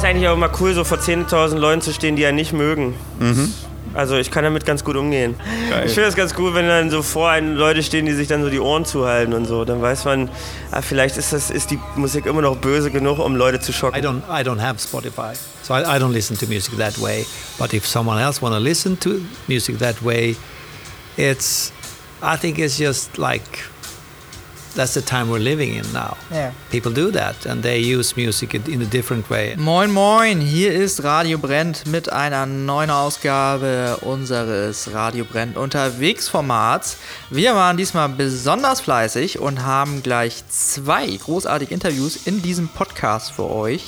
es eigentlich auch immer cool, so vor 10.000 Leuten zu stehen, die ja nicht mögen. Mhm. Also ich kann damit ganz gut umgehen. Geil. Ich finde es ganz cool, wenn dann so vor einem Leute stehen, die sich dann so die Ohren zuhalten und so. Dann weiß man, ah, vielleicht ist, das, ist die Musik immer noch böse genug, um Leute zu schocken. I don't, I don't have Spotify, so I, I don't listen to music that way. But if someone else want to listen to music that way, it's, I think it's just like that's the time we're living in now. Yeah. People do that and they use music in a different way. Moin moin, hier ist Radio Brennt mit einer neuen Ausgabe unseres Radio Brennt unterwegs Formats. Wir waren diesmal besonders fleißig und haben gleich zwei großartige Interviews in diesem Podcast für euch.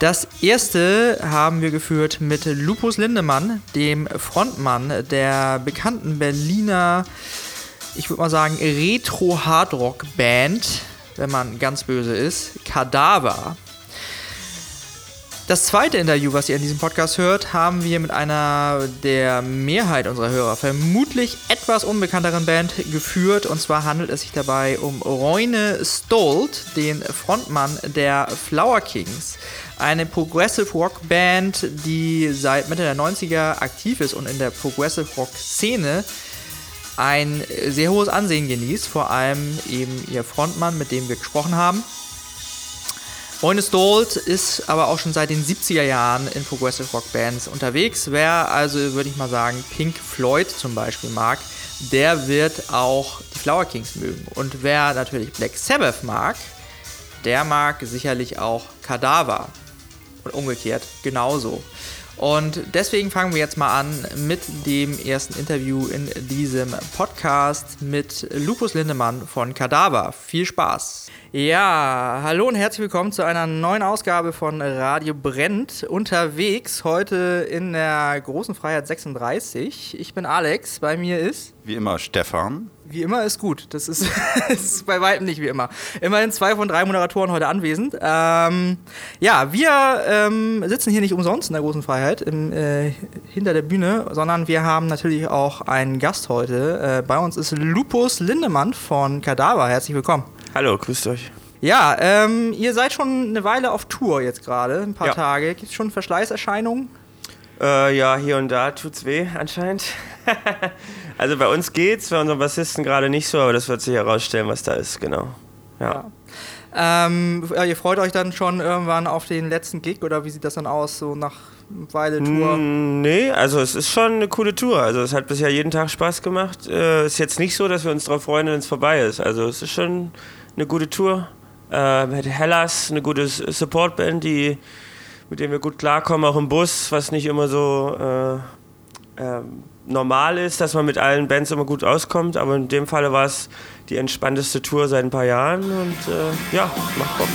Das erste haben wir geführt mit Lupus Lindemann, dem Frontmann der bekannten Berliner ich würde mal sagen, Retro-Hardrock-Band, wenn man ganz böse ist, Kadaver. Das zweite Interview, was ihr in diesem Podcast hört, haben wir mit einer der Mehrheit unserer Hörer vermutlich etwas unbekannteren Band geführt. Und zwar handelt es sich dabei um Roine Stolt, den Frontmann der Flower Kings. Eine Progressive Rock Band, die seit Mitte der 90er aktiv ist und in der Progressive Rock Szene ein sehr hohes Ansehen genießt, vor allem eben ihr Frontmann, mit dem wir gesprochen haben. Moine Stolt ist aber auch schon seit den 70er Jahren in Progressive Rock Bands unterwegs. Wer also, würde ich mal sagen, Pink Floyd zum Beispiel mag, der wird auch die Flower Kings mögen. Und wer natürlich Black Sabbath mag, der mag sicherlich auch Kadaver. Und umgekehrt genauso. Und deswegen fangen wir jetzt mal an mit dem ersten Interview in diesem Podcast mit Lupus Lindemann von Kadaver. Viel Spaß! Ja, hallo und herzlich willkommen zu einer neuen Ausgabe von Radio Brennt. Unterwegs heute in der Großen Freiheit 36. Ich bin Alex, bei mir ist. Wie immer Stefan. Wie immer ist gut. Das ist, ist bei weitem nicht wie immer. Immerhin zwei von drei Moderatoren heute anwesend. Ähm, ja, wir ähm, sitzen hier nicht umsonst in der Großen Freiheit im, äh, hinter der Bühne, sondern wir haben natürlich auch einen Gast heute. Äh, bei uns ist Lupus Lindemann von Kadaver. Herzlich willkommen. Hallo, grüßt euch. Ja, ähm, ihr seid schon eine Weile auf Tour jetzt gerade, ein paar ja. Tage. Gibt es schon Verschleißerscheinungen? Äh, ja, hier und da tut's weh anscheinend. also bei uns geht's, bei unseren Bassisten gerade nicht so, aber das wird sich herausstellen, was da ist, genau. Ja. ja. Ähm, ihr freut euch dann schon irgendwann auf den letzten Gig oder wie sieht das dann aus, so nach Weile Tour? Mm, nee, also es ist schon eine coole Tour. Also es hat bisher jeden Tag Spaß gemacht. Äh, ist jetzt nicht so, dass wir uns darauf freuen, wenn es vorbei ist. Also es ist schon eine gute Tour. Äh, mit Hellas, eine gute Supportband, die, mit der wir gut klarkommen, auch im Bus, was nicht immer so äh, äh, normal ist, dass man mit allen Bands immer gut auskommt. Aber in dem Falle war es die entspannteste Tour seit ein paar Jahren und äh, ja, macht Bock.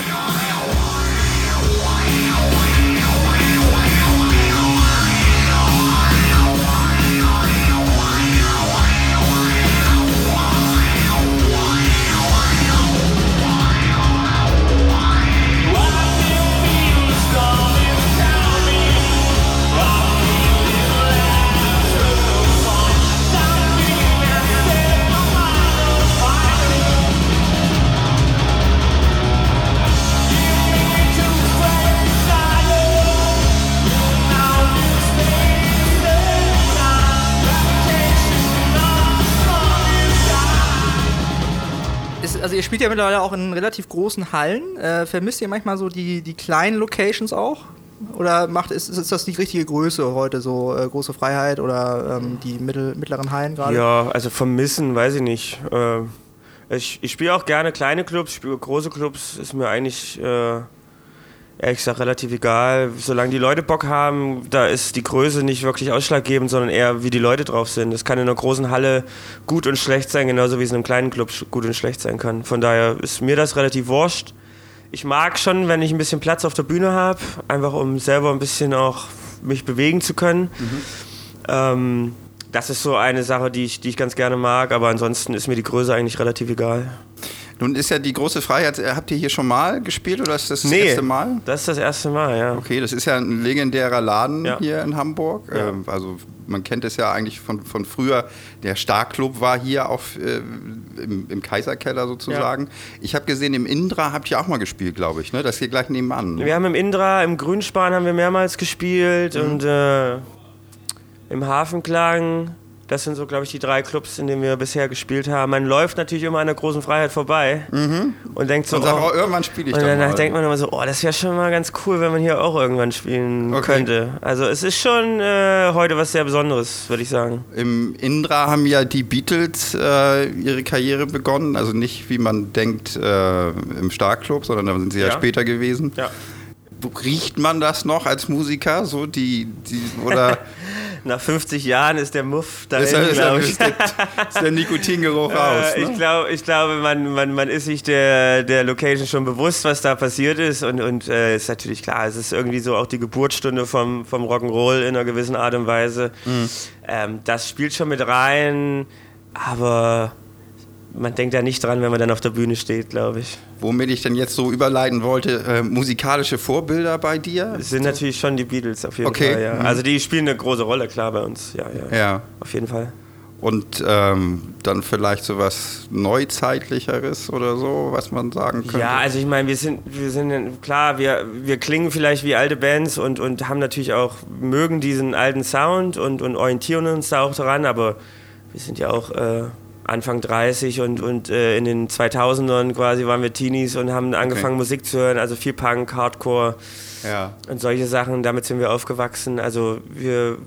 Spielt ja mittlerweile auch in relativ großen Hallen. Äh, vermisst ihr manchmal so die, die kleinen Locations auch? Oder macht, ist, ist das die richtige Größe heute, so äh, große Freiheit oder ähm, die mittel, mittleren Hallen gerade? Ja, also vermissen, weiß ich nicht. Äh, ich ich spiele auch gerne kleine Clubs, spiele große Clubs, ist mir eigentlich äh, ehrlich gesagt relativ egal. Solange die Leute Bock haben, da ist die Größe nicht wirklich ausschlaggebend, sondern eher, wie die Leute drauf sind. Das kann in einer großen Halle gut und schlecht sein, genauso wie es in einem kleinen Club gut und schlecht sein kann. Von daher ist mir das relativ wurscht. Ich mag schon, wenn ich ein bisschen Platz auf der Bühne habe, einfach um selber ein bisschen auch mich bewegen zu können. Mhm. Ähm, das ist so eine Sache, die ich, die ich ganz gerne mag, aber ansonsten ist mir die Größe eigentlich relativ egal. Nun ist ja die große Freiheit, äh, habt ihr hier schon mal gespielt oder ist das das Nee. erste Mal? Das ist das erste Mal, ja. Okay, das ist ja ein legendärer Laden Ja. hier in Hamburg. Ja. Ähm, also man kennt es ja eigentlich von, von früher. Der Starclub war hier auf, äh, im, im Kaiserkeller sozusagen. Ich habe gesehen, im Indra habt ihr auch mal gespielt, glaube ich. Ne? Das hier gleich nebenan. Ne? Wir haben im Indra, im Grünspan haben wir mehrmals gespielt Mhm. und äh, im Hafenklang. Das sind so, glaube ich, die drei Clubs, in denen wir bisher gespielt haben. Man läuft natürlich immer an der großen Freiheit vorbei und denkt so, Mhm. Und sag, oh, oh, irgendwann spiele ich und danach mal. denkt man immer so, oh, das wäre schon mal ganz cool, wenn man hier auch irgendwann spielen Okay. könnte. Also es ist schon äh, heute was sehr Besonderes, würde ich sagen. Im Indra haben ja die Beatles äh, ihre Karriere begonnen. Also nicht, wie man denkt, äh, im Starclub, sondern da sind sie ja, Ja. später gewesen. Ja. Riecht man das noch als Musiker? So die, die oder Nach 50 Jahren ist der Muff da ist, der, ist, glaube ist, ist der Nikotingeruch raus? Ne? ich, glaub, ich glaube, man, man, man ist sich der, der Location schon bewusst, was da passiert ist. Und, und äh, ist natürlich klar, es ist irgendwie so auch die Geburtsstunde vom, vom Rock'n'Roll in einer gewissen Art und Weise. Mhm. Ähm, das spielt schon mit rein, aber man denkt ja nicht dran, wenn man dann auf der Bühne steht, glaube ich. Womit ich denn jetzt so überleiten wollte, äh, musikalische Vorbilder bei dir? Es sind natürlich schon die Beatles auf jeden Okay. Fall, ja. Mhm. Also die spielen eine große Rolle, klar, bei uns. Ja, ja. Ja. Auf jeden Fall. Und ähm, dann vielleicht so was Neuzeitlicheres oder so, was man sagen könnte? Ja, also ich meine, wir sind, wir sind klar, wir, wir klingen vielleicht wie alte Bands und, und haben natürlich auch, mögen diesen alten Sound und, und orientieren uns da auch dran, aber wir sind ja auch äh, Anfang 30 und, und äh, in den 2000ern quasi waren wir Teenies und haben angefangen Musik zu hören, also viel Punk, Hardcore ja. und solche Sachen, damit sind wir aufgewachsen. Also wir,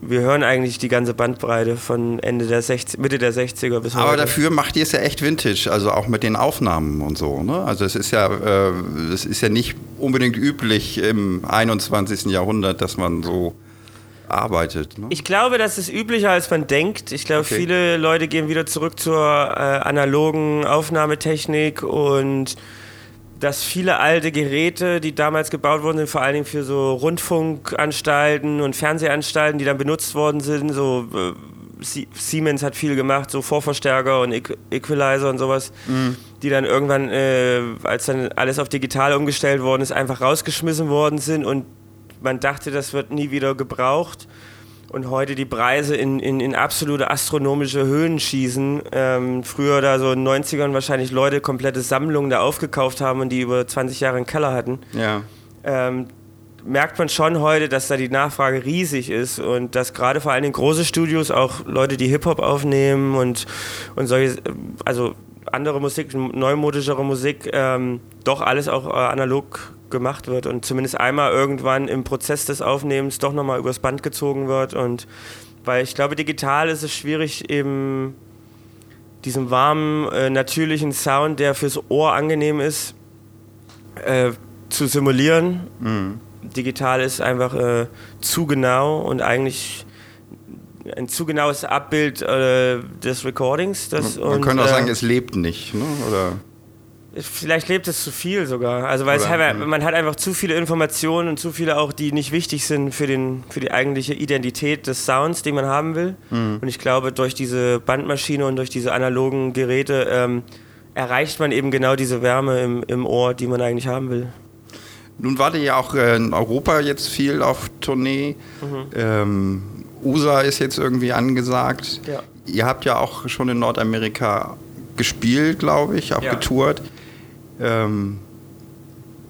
wir hören eigentlich die ganze Bandbreite von Ende der 60, Mitte der 60er bis heute. Aber dafür macht ihr es ja echt Vintage, also auch mit den Aufnahmen und so. Ne? Also es ist ja, äh, es ist ja nicht unbedingt üblich im 21. Jahrhundert, dass man so arbeitet. Ne? Ich glaube, das ist üblicher, als man denkt. Ich glaube, Okay. viele Leute gehen wieder zurück zur äh, analogen Aufnahmetechnik und dass viele alte Geräte, die damals gebaut wurden, sind vor allen Dingen für so Rundfunkanstalten und Fernsehanstalten, die dann benutzt worden sind. So äh, Sie- Siemens hat viel gemacht, so Vorverstärker und Equ Equalizer und sowas, die dann irgendwann, äh, als dann alles auf digital umgestellt worden ist, einfach rausgeschmissen worden sind und man dachte, das wird nie wieder gebraucht und heute die Preise in, in, in absolute astronomische Höhen schießen. Ähm, früher da so in den 90ern wahrscheinlich Leute komplette Sammlungen da aufgekauft haben und die über 20 Jahre einen Keller hatten. Ja. Ähm, merkt man schon heute, dass da die Nachfrage riesig ist und dass gerade vor allen Dingen große Studios, auch Leute, die Hip-Hop aufnehmen und, und solche, also andere Musik, neumodischere Musik, ähm, doch alles auch äh, analog gemacht wird und zumindest einmal irgendwann im Prozess des Aufnehmens doch nochmal übers Band gezogen wird und weil ich glaube, digital ist es schwierig eben diesen warmen, äh, natürlichen Sound, der fürs Ohr angenehm ist, äh, zu simulieren. Digital ist einfach äh, zu genau und eigentlich ein zu genaues Abbild äh, des Recordings. Das, Man und, könnte auch äh, sagen, es lebt nicht. Ne? Oder? Vielleicht lebt es zu viel sogar. Also weil Oder, halt, ja. man hat einfach zu viele Informationen und zu viele auch, die nicht wichtig sind für, den, für die eigentliche Identität des Sounds, den man haben will. Mhm. Und ich glaube, durch diese Bandmaschine und durch diese analogen Geräte ähm, erreicht man eben genau diese Wärme im, im Ohr, die man eigentlich haben will. Nun wart ihr ja auch äh, in Europa jetzt viel auf Tournee. Mhm. Ähm, USA ist jetzt irgendwie angesagt. Ja. Ihr habt ja auch schon in Nordamerika gespielt, glaube ich, auch Ja. getourt. Ähm,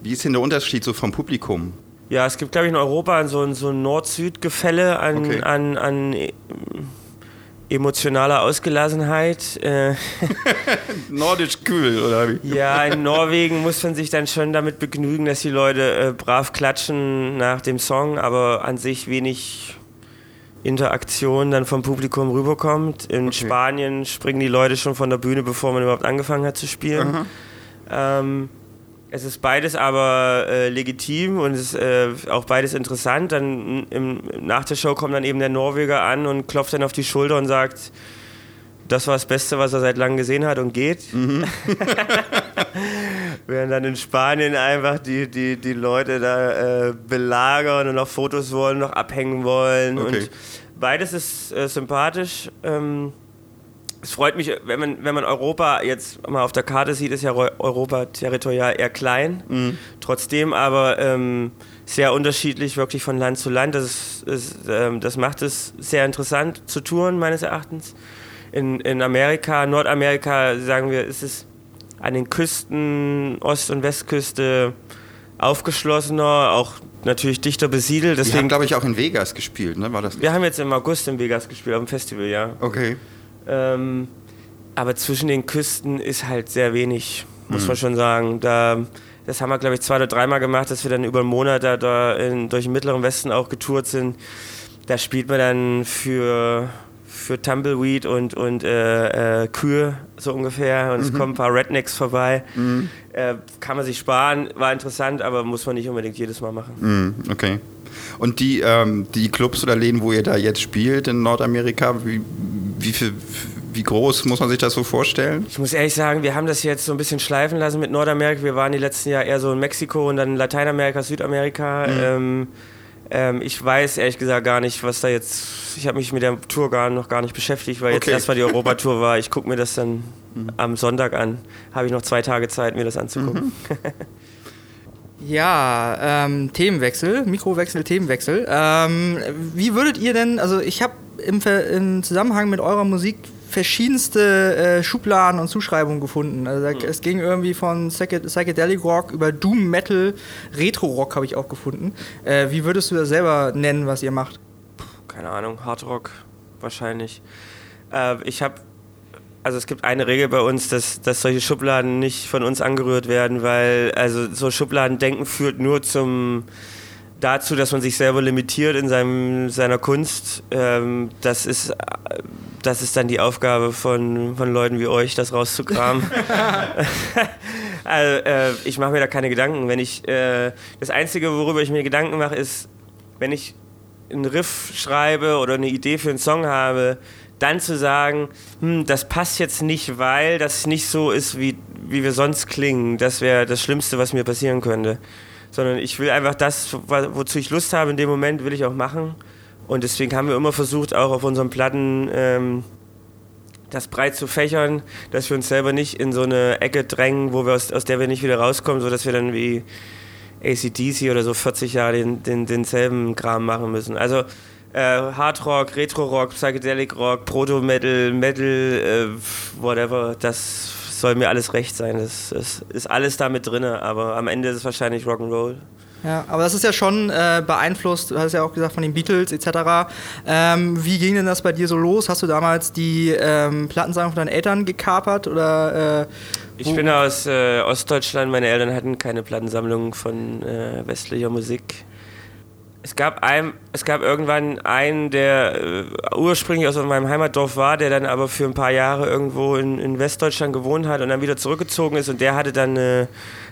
wie ist denn der Unterschied so vom Publikum? Ja, es gibt, glaube ich, in Europa so ein, so ein Nord-Süd-Gefälle an, Okay. an, an äh, emotionaler Ausgelassenheit. Äh, Nordisch kühl, oder wie? Ja, in Norwegen muss man sich dann schon damit begnügen, dass die Leute äh, brav klatschen nach dem Song, aber an sich wenig Interaktion dann vom Publikum rüberkommt. In Okay. Spanien springen die Leute schon von der Bühne, bevor man überhaupt angefangen hat zu spielen. Ähm, es ist beides aber äh, legitim und es ist äh, auch beides interessant. Dann im, nach der Show kommt dann eben der Norweger an und klopft dann auf die Schulter und sagt, das war das Beste, was er seit langem gesehen hat und geht. Während dann in Spanien einfach die, die, die Leute da äh, belagern und noch Fotos wollen, noch abhängen wollen. Okay. Und beides ist äh, sympathisch. Ähm, es freut mich, wenn man, wenn man Europa jetzt mal auf der Karte sieht, ist ja Europa territorial eher klein. Mhm. Trotzdem aber ähm, sehr unterschiedlich, wirklich von Land zu Land. Das, ist, ist, ähm, das macht es sehr interessant zu touren, meines Erachtens. In, in Amerika, Nordamerika, sagen wir, ist es an den Küsten, Ost- und Westküste aufgeschlossener, auch natürlich dichter besiedelt. Deswegen, Wir haben, glaube ich, auch in Vegas gespielt, ne? War das Wir haben jetzt im August in Vegas gespielt, auf dem Festival, ja. Okay. Ähm, aber zwischen den Küsten ist halt sehr wenig, muss mhm. man schon sagen. Da, das haben wir, glaube ich, zwei oder dreimal gemacht, dass wir dann über einen Monat da, da in, durch den Mittleren Westen auch getourt sind. Da spielt man dann für für Tumbleweed und, und äh, äh, Kühe, so ungefähr. Und mhm. es kommen ein paar Rednecks vorbei. Mhm. Äh, kann man sich sparen, war interessant, aber muss man nicht unbedingt jedes Mal machen. Mhm. Okay. Und die, ähm, die Clubs oder Läden, wo ihr da jetzt spielt in Nordamerika, wie, wie, viel, wie groß muss man sich das so vorstellen? Ich muss ehrlich sagen, wir haben das jetzt so ein bisschen schleifen lassen mit Nordamerika. Wir waren die letzten Jahre eher so in Mexiko und dann Lateinamerika, Südamerika. Mhm. Ähm, ähm, ich weiß ehrlich gesagt gar nicht, was da jetzt. Ich habe mich mit der Tour gar, noch gar nicht beschäftigt, weil jetzt okay. erstmal die Europatour war. Ich gucke mir das dann mhm. am Sonntag an. Habe ich noch zwei Tage Zeit, mir das anzugucken. Mhm. ja, ähm, Themenwechsel, Mikrowechsel, Themenwechsel. Ähm, wie würdet ihr denn, also ich habe im, im Zusammenhang mit eurer Musik verschiedenste äh, Schubladen und Zuschreibungen gefunden. Also mhm. es ging irgendwie von Psychedelic Rock über Doom Metal, Retro Rock habe ich auch gefunden. Äh, wie würdest du das selber nennen, was ihr macht? Keine Ahnung, Hard Rock wahrscheinlich. Äh, ich habe also es gibt eine Regel bei uns, dass, dass solche Schubladen nicht von uns angerührt werden, weil also so Schubladendenken führt nur zum dazu, dass man sich selber limitiert in seinem, seiner Kunst. Ähm, das ist das ist dann die Aufgabe von, von Leuten wie euch, das rauszukramen. also, äh, ich mache mir da keine Gedanken. Wenn ich, äh, das Einzige, worüber ich mir Gedanken mache, ist, wenn ich einen Riff schreibe oder eine Idee für einen Song habe, dann zu sagen, hm, das passt jetzt nicht, weil das nicht so ist, wie, wie wir sonst klingen. Das wäre das Schlimmste, was mir passieren könnte. Sondern ich will einfach das, wozu ich Lust habe in dem Moment, will ich auch machen. Und deswegen haben wir immer versucht, auch auf unseren Platten ähm, das breit zu fächern, dass wir uns selber nicht in so eine Ecke drängen, wo wir aus, aus der wir nicht wieder rauskommen, sodass wir dann wie ACDC oder so 40 Jahre den, den, denselben Kram machen müssen. Also äh, Hard Rock, Retro Rock, Psychedelic Rock, Proto Metal, Metal, äh, whatever, das soll mir alles recht sein. Das, das ist alles da mit drin, aber am Ende ist es wahrscheinlich Rock'n'Roll. Ja, aber das ist ja schon äh, beeinflusst, du hast ja auch gesagt, von den Beatles etc. Ähm, wie ging denn das bei dir so los? Hast du damals die ähm, Plattensammlung von deinen Eltern gekapert oder äh, ich bin aus äh, Ostdeutschland, meine Eltern hatten keine Plattensammlung von äh, westlicher Musik. Es gab, ein, es gab irgendwann einen, der äh, ursprünglich aus meinem Heimatdorf war, der dann aber für ein paar Jahre irgendwo in, in Westdeutschland gewohnt hat und dann wieder zurückgezogen ist und der hatte dann eine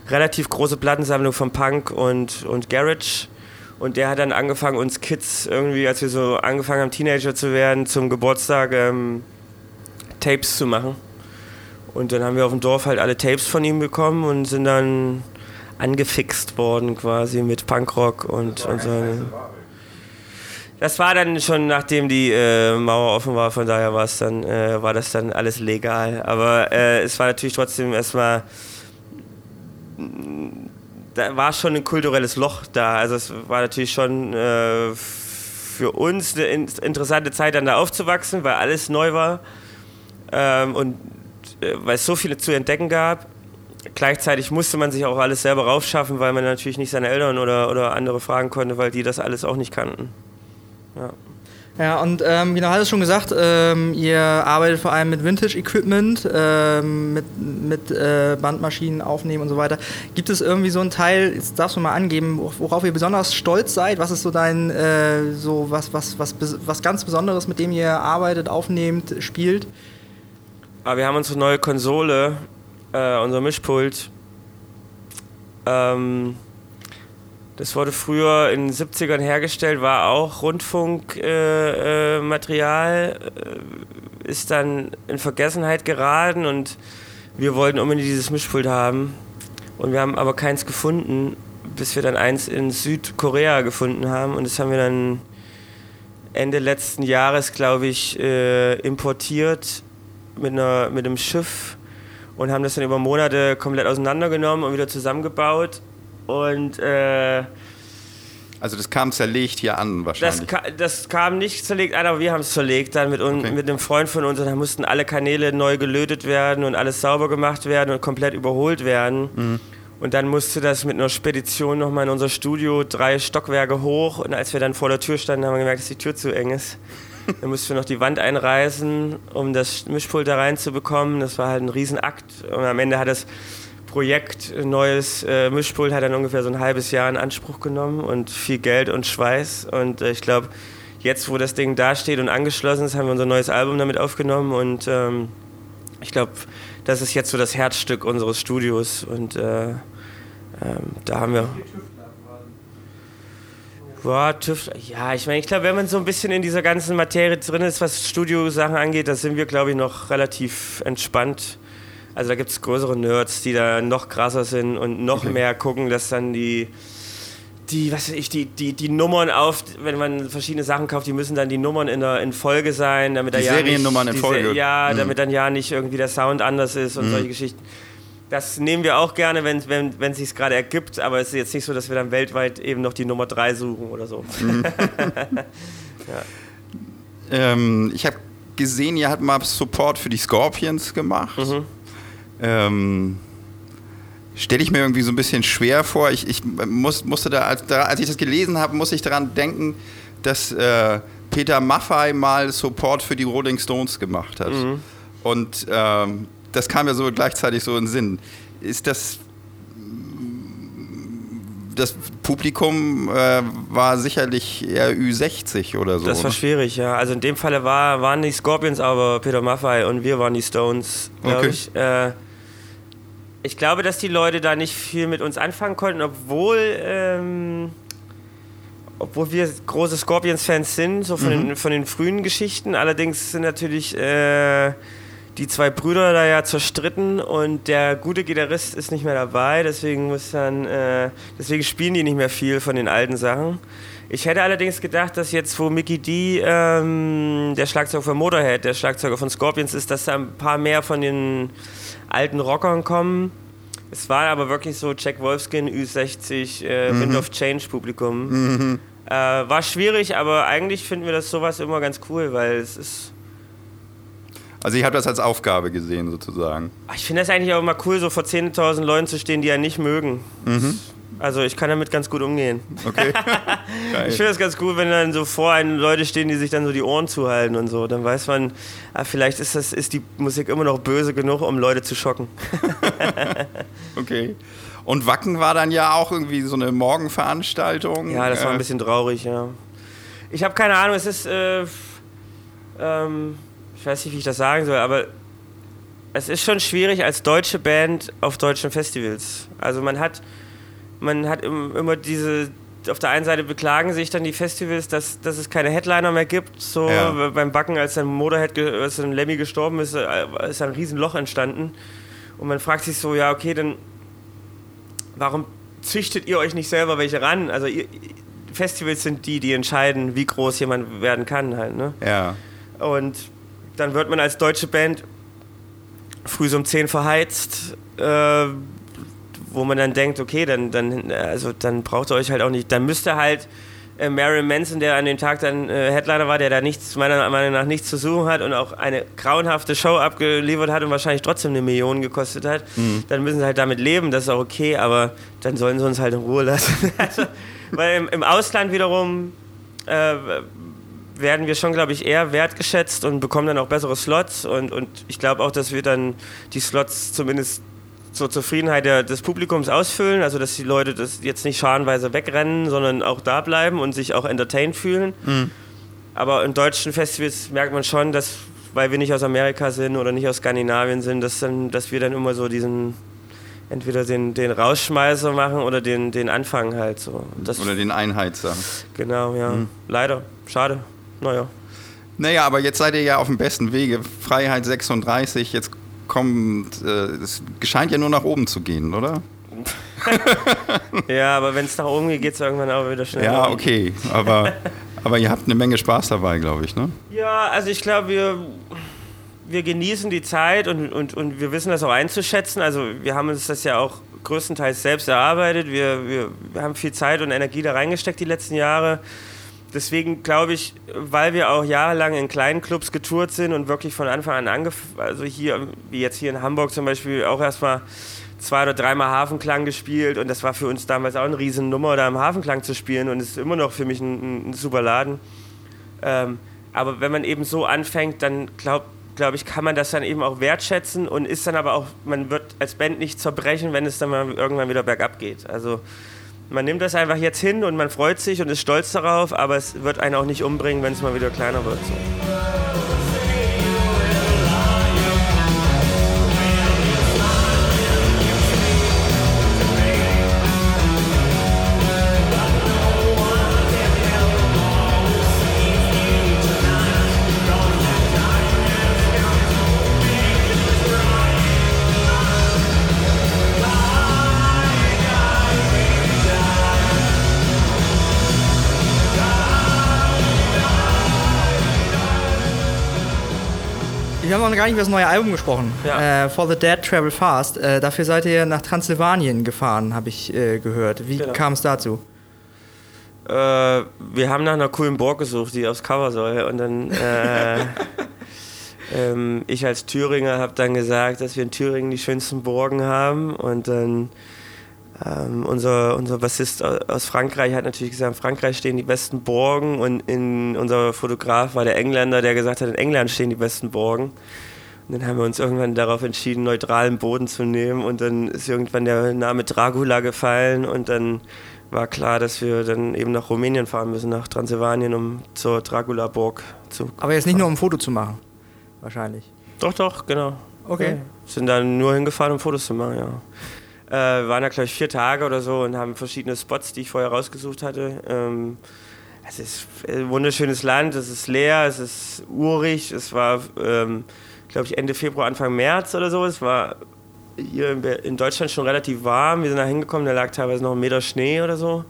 relativ große Plattensammlung von Punk und, und Garage. Und der hat dann angefangen, uns Kids irgendwie, als wir so angefangen haben, Teenager zu werden, zum Geburtstag ähm, Tapes zu machen. Und dann haben wir auf dem Dorf halt alle Tapes von ihm bekommen und sind dann angefixt worden quasi mit Punkrock und, und so. Das war dann schon nachdem die äh, Mauer offen war, von daher war es dann, äh, war das dann alles legal. Aber äh, es war natürlich trotzdem erstmal, da war schon ein kulturelles Loch da. Also es war natürlich schon äh, für uns eine interessante Zeit, dann da aufzuwachsen, weil alles neu war ähm, und äh, weil es so viele zu entdecken gab gleichzeitig musste man sich auch alles selber raufschaffen, weil man natürlich nicht seine Eltern oder, oder andere fragen konnte, weil die das alles auch nicht kannten. Ja. Ja, und ähm, genau, hat es schon gesagt, ähm, ihr arbeitet vor allem mit Vintage-Equipment, ähm, mit, mit äh, Bandmaschinen aufnehmen und so weiter. Gibt es irgendwie so einen Teil, jetzt darfst du mal angeben, worauf ihr besonders stolz seid? Was ist so dein, äh, so was, was, was, was ganz Besonderes, mit dem ihr arbeitet, aufnehmt, spielt? Aber wir haben unsere neue Konsole äh, unser Mischpult. Ähm, das wurde früher in den 70ern hergestellt, war auch Rundfunkmaterial, äh, äh, ist dann in Vergessenheit geraten und wir wollten unbedingt dieses Mischpult haben. Und wir haben aber keins gefunden, bis wir dann eins in Südkorea gefunden haben. Und das haben wir dann Ende letzten Jahres, glaube ich, äh, importiert mit, einer, mit einem Schiff und haben das dann über Monate komplett auseinandergenommen und wieder zusammengebaut. Und äh, Also das kam zerlegt hier an das, wahrscheinlich. ka das kam nicht zerlegt an, aber wir haben es zerlegt dann mit, Okay. mit einem Freund von uns und da mussten alle Kanäle neu gelötet werden und alles sauber gemacht werden und komplett überholt werden. Mhm. Und dann musste das mit einer Spedition nochmal in unser Studio drei Stockwerke hoch und als wir dann vor der Tür standen, haben wir gemerkt, dass die Tür zu eng ist. Dann mussten wir noch die Wand einreißen, um das Mischpult da reinzubekommen. Das war halt ein Riesenakt. Und am Ende hat das Projekt, ein neues äh, Mischpult, hat dann ungefähr so ein halbes Jahr in Anspruch genommen und viel Geld und Schweiß. Und äh, ich glaube, jetzt, wo das Ding dasteht und angeschlossen ist, haben wir unser neues Album damit aufgenommen. Und ähm, ich glaube, das ist jetzt so das Herzstück unseres Studios. Und äh, ähm, da haben wir. Boah, TÜV, ja, ich meine, ich glaube, wenn man so ein bisschen in dieser ganzen Materie drin ist, was Studiosachen angeht, da sind wir, glaube ich, noch relativ entspannt. Also da gibt es größere Nerds, die da noch krasser sind und noch mehr gucken, dass dann die, die, was weiß ich, die, die, die Nummern auf, wenn man verschiedene Sachen kauft, die müssen dann die Nummern in, der, in Folge sein, damit Die da ja Seriennummern nicht, in die Se- Folge. Ja, Mhm. damit dann ja nicht irgendwie der Sound anders ist und solche Geschichten. Das nehmen wir auch gerne, wenn es wenn, wenn sich gerade ergibt, aber es ist jetzt nicht so, dass wir dann weltweit eben noch die Nummer 3 suchen oder so. Ähm, ich habe gesehen, ihr habt mal Support für die Scorpions gemacht. Mhm. Ähm, Stelle ich mir irgendwie so ein bisschen schwer vor. Ich, ich muss, musste da als, da, als ich das gelesen habe, muss ich daran denken, dass äh, Peter Maffay mal Support für die Rolling Stones gemacht hat. Mhm. Und ähm, das kam mir so gleichzeitig so in den Sinn. Ist das das Publikum äh, war sicherlich eher Ü60 oder so. Das war ne? schwierig, ja. Also in dem Falle war, waren die Scorpions aber Peter Maffay und wir waren die Stones, glaube Okay. ich. Äh, ich glaube, dass die Leute da nicht viel mit uns anfangen konnten, obwohl, ähm, obwohl wir große Scorpions-Fans sind, so von, Mhm. den, von den frühen Geschichten. Allerdings sind natürlich äh, die zwei Brüder da ja zerstritten und der gute Gitarrist ist nicht mehr dabei, deswegen muss dann, äh, deswegen spielen die nicht mehr viel von den alten Sachen. Ich hätte allerdings gedacht, dass jetzt, wo Mickey D, ähm, der Schlagzeuger von Motorhead, der Schlagzeuger von Scorpions ist, dass da ein paar mehr von den alten Rockern kommen. Es war aber wirklich so Jack Wolfskin, Ü60, äh, Wind of Change Publikum. Äh, war schwierig, aber eigentlich finden wir das sowas immer ganz cool, weil es ist. Also ich habe das als Aufgabe gesehen sozusagen. Ach, Ich finde das eigentlich auch immer cool, so vor 10.000 Leuten zu stehen, die ja nicht mögen. Also ich kann damit ganz gut umgehen. Okay. Ich finde das ganz cool, wenn dann so vor einem Leute stehen, die sich dann so die Ohren zuhalten und so. Dann weiß man, ah, vielleicht ist, das, ist die Musik immer noch böse genug, um Leute zu schocken. okay. Und Wacken war dann ja auch irgendwie so eine Morgenveranstaltung. Ja, das war ein Äh, bisschen traurig, ja. Ich habe keine Ahnung, es ist, äh, ähm, ich weiß nicht, wie ich das sagen soll, aber es ist schon schwierig als deutsche Band auf deutschen Festivals. Also man hat, man hat im- immer diese, auf der einen Seite beklagen sich dann die Festivals, dass, dass es keine Headliner mehr gibt. So Ja. beim Backen, als dann Motorhead, als dann Lemmy gestorben ist, äh, ist ein Riesenloch entstanden. Und man fragt sich so, ja, okay, dann warum züchtet ihr euch nicht selber welche ran? Also ihr, Festivals sind die, die entscheiden, wie groß jemand werden kann halt, ne? Ja. Und dann wird man als deutsche Band früh so um 10 verheizt, äh, wo man dann denkt, okay, dann, dann, also dann braucht ihr euch halt auch nicht, dann müsste halt äh, Marilyn Manson, der an dem Tag dann äh, Headliner war, der da nichts, meiner Meinung nach nichts zu suchen hat und auch eine grauenhafte Show abgeliefert hat und wahrscheinlich trotzdem eine Million gekostet hat, dann müssen sie halt damit leben, das ist auch okay, aber dann sollen sie uns halt in Ruhe lassen. also, weil im, im Ausland wiederum äh, werden wir schon, glaube ich, eher wertgeschätzt und bekommen dann auch bessere Slots. Und, und ich glaube auch, dass wir dann die Slots zumindest zur Zufriedenheit der, des Publikums ausfüllen. Also, dass die Leute das jetzt nicht scharenweise wegrennen, sondern auch da bleiben und sich auch entertained fühlen. Aber in deutschen Festivals merkt man schon, dass, weil wir nicht aus Amerika sind oder nicht aus Skandinavien sind, dass, dann, dass wir dann immer so diesen, entweder den, den Rausschmeißer machen oder den, den Anfang halt so. Das, Oder den Einheizer. genau, ja. Leider. Schade. Naja. Naja, aber jetzt seid ihr ja auf dem besten Wege. Freiheit 36, jetzt kommt, äh, es scheint ja nur nach oben zu gehen, oder? Ja, aber wenn es nach oben geht, geht es irgendwann auch wieder schnell. Ja, okay. Aber, aber ihr habt eine Menge Spaß dabei, glaube ich, ne? Ja, also ich glaube, wir. wir genießen die Zeit und, und, und wir wissen das auch einzuschätzen. Also wir haben uns das ja auch größtenteils selbst erarbeitet. Wir, wir, wir haben viel Zeit und Energie da reingesteckt die letzten Jahre. Deswegen glaube ich, weil wir auch jahrelang in kleinen Clubs getourt sind und wirklich von Anfang an angefangen, also hier, wie jetzt hier in Hamburg zum Beispiel, auch erstmal zwei oder dreimal Hafenklang gespielt und das war für uns damals auch eine Riesennummer, da im Hafenklang zu spielen und ist immer noch für mich ein, ein super Laden. Ähm, aber wenn man eben so anfängt, dann glaube glaube ich, kann man das dann eben auch wertschätzen und ist dann aber auch, man wird als Band nicht zerbrechen, wenn es dann mal irgendwann wieder bergab geht. Also man nimmt das einfach jetzt hin und man freut sich und ist stolz darauf, aber es wird einen auch nicht umbringen, wenn es mal wieder kleiner wird. So. Noch gar nicht über das neue Album gesprochen. Ja. Äh, For the Dead Travel Fast. Äh, dafür seid ihr nach Transsilvanien gefahren, habe ich äh, gehört. Wie Genau. kam es dazu? Äh, wir haben nach einer coolen Burg gesucht, die aufs Cover soll. Und dann, äh, ähm, ich als Thüringer habe dann gesagt, dass wir in Thüringen die schönsten Burgen haben. Und dann ähm, unser, unser Bassist au- aus Frankreich hat natürlich gesagt, in Frankreich stehen die besten Burgen. Und in, unser Fotograf war der Engländer, der gesagt hat, in England stehen die besten Burgen. Und dann haben wir uns irgendwann darauf entschieden, neutralen Boden zu nehmen. Und dann ist irgendwann der Name Dracula gefallen. Und dann war klar, dass wir dann eben nach Rumänien fahren müssen, nach Transsilvanien, um zur Dracula-Burg zu. Aber jetzt nicht nur um ein Foto zu machen. Wahrscheinlich. Doch, doch, genau. Okay. Ja. Sind dann nur hingefahren, um Fotos zu machen, ja. Äh, waren da, glaube ich, vier Tage oder so und haben verschiedene Spots, die ich vorher rausgesucht hatte. Ähm, es ist ein wunderschönes Land, es ist leer, es ist urig. Es war, ähm, glaube ich, Ende Februar, Anfang März oder so. Es war hier in Deutschland schon relativ warm. Wir sind da hingekommen, da lag teilweise noch ein Meter Schnee oder so.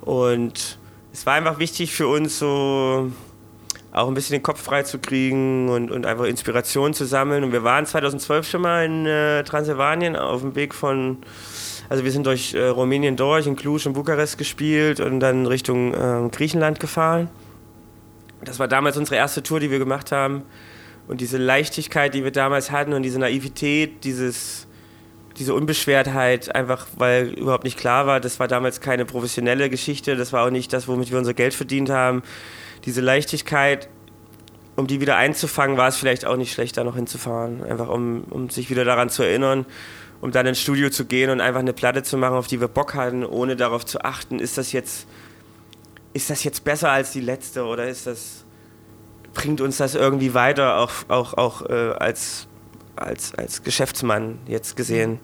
Und es war einfach wichtig für uns, so auch ein bisschen den Kopf frei zu kriegen und, und einfach Inspiration zu sammeln. Und wir waren 2012 schon mal in äh, Transsilvanien auf dem Weg von, also wir sind durch äh, Rumänien durch, in Cluj und Bukarest gespielt und dann Richtung äh, Griechenland gefahren. Das war damals unsere erste Tour, die wir gemacht haben. Und diese Leichtigkeit, die wir damals hatten und diese Naivität, dieses, diese Unbeschwertheit, einfach weil überhaupt nicht klar war, das war damals keine professionelle Geschichte, das war auch nicht das, womit wir unser Geld verdient haben. Diese Leichtigkeit, um die wieder einzufangen, war es vielleicht auch nicht schlecht, da noch hinzufahren. Einfach um, um sich wieder daran zu erinnern, um dann ins Studio zu gehen und einfach eine Platte zu machen, auf die wir Bock hatten, ohne darauf zu achten, ist das jetzt, ist das jetzt besser als die letzte oder ist das, bringt uns das irgendwie weiter, auch, auch, auch äh, als, als, als Geschäftsmann jetzt gesehen,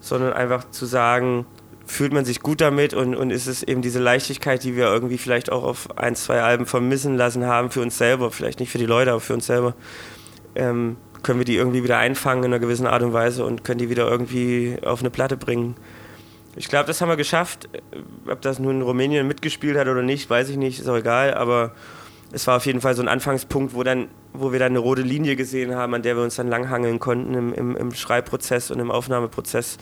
sondern einfach zu sagen, fühlt man sich gut damit und, und ist es eben diese Leichtigkeit, die wir irgendwie vielleicht auch auf ein, zwei Alben vermissen lassen haben für uns selber, vielleicht nicht für die Leute, aber für uns selber, ähm, können wir die irgendwie wieder einfangen in einer gewissen Art und Weise und können die wieder irgendwie auf eine Platte bringen. Ich glaube, das haben wir geschafft. Ob das nun in Rumänien mitgespielt hat oder nicht, weiß ich nicht, ist auch egal, aber es war auf jeden Fall so ein Anfangspunkt, wo, dann, wo wir dann eine rote Linie gesehen haben, an der wir uns dann langhangeln konnten im, im, im Schreibprozess und im Aufnahmeprozess,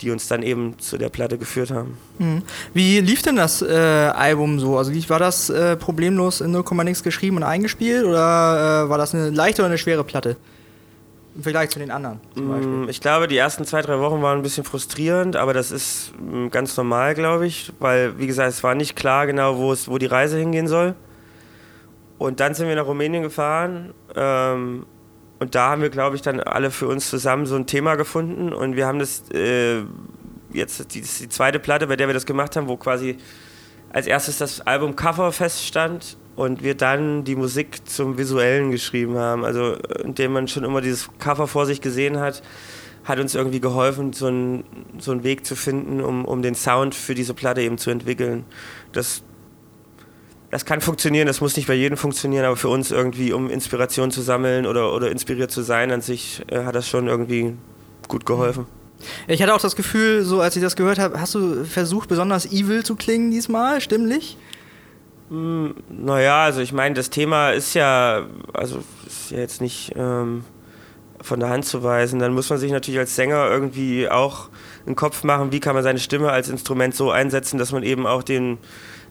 die uns dann eben zu der Platte geführt haben. Mhm. Wie lief denn das äh, Album so? Also wie war das äh, problemlos in 0, nix geschrieben und eingespielt oder äh, war das eine leichte oder eine schwere Platte? Im Vergleich zu den anderen zum Beispiel. Mm, Ich glaube, die ersten zwei, drei Wochen waren ein bisschen frustrierend, aber das ist mm, ganz normal, glaube ich, weil, wie gesagt, es war nicht klar genau, wo, es, wo die Reise hingehen soll. Und dann sind wir nach Rumänien gefahren ähm, und da haben wir, glaube ich, dann alle für uns zusammen so ein Thema gefunden und wir haben das äh, jetzt, die, die zweite Platte, bei der wir das gemacht haben, wo quasi als erstes das Album Cover feststand und wir dann die Musik zum Visuellen geschrieben haben. Also indem man schon immer dieses Cover vor sich gesehen hat, hat uns irgendwie geholfen, so einen, so einen Weg zu finden, um, um den Sound für diese Platte eben zu entwickeln. Das, das kann funktionieren, das muss nicht bei jedem funktionieren, aber für uns irgendwie, um Inspiration zu sammeln oder, oder inspiriert zu sein an sich, äh, hat das schon irgendwie gut geholfen. Ich hatte auch das Gefühl, so als ich das gehört habe, hast du versucht, besonders evil zu klingen diesmal, stimmlich? Naja, also ich meine, das Thema ist ja, also ist ja jetzt nicht, ähm, von der Hand zu weisen. Dann muss man sich natürlich als Sänger irgendwie auch einen Kopf machen, wie kann man seine Stimme als Instrument so einsetzen, dass man eben auch den,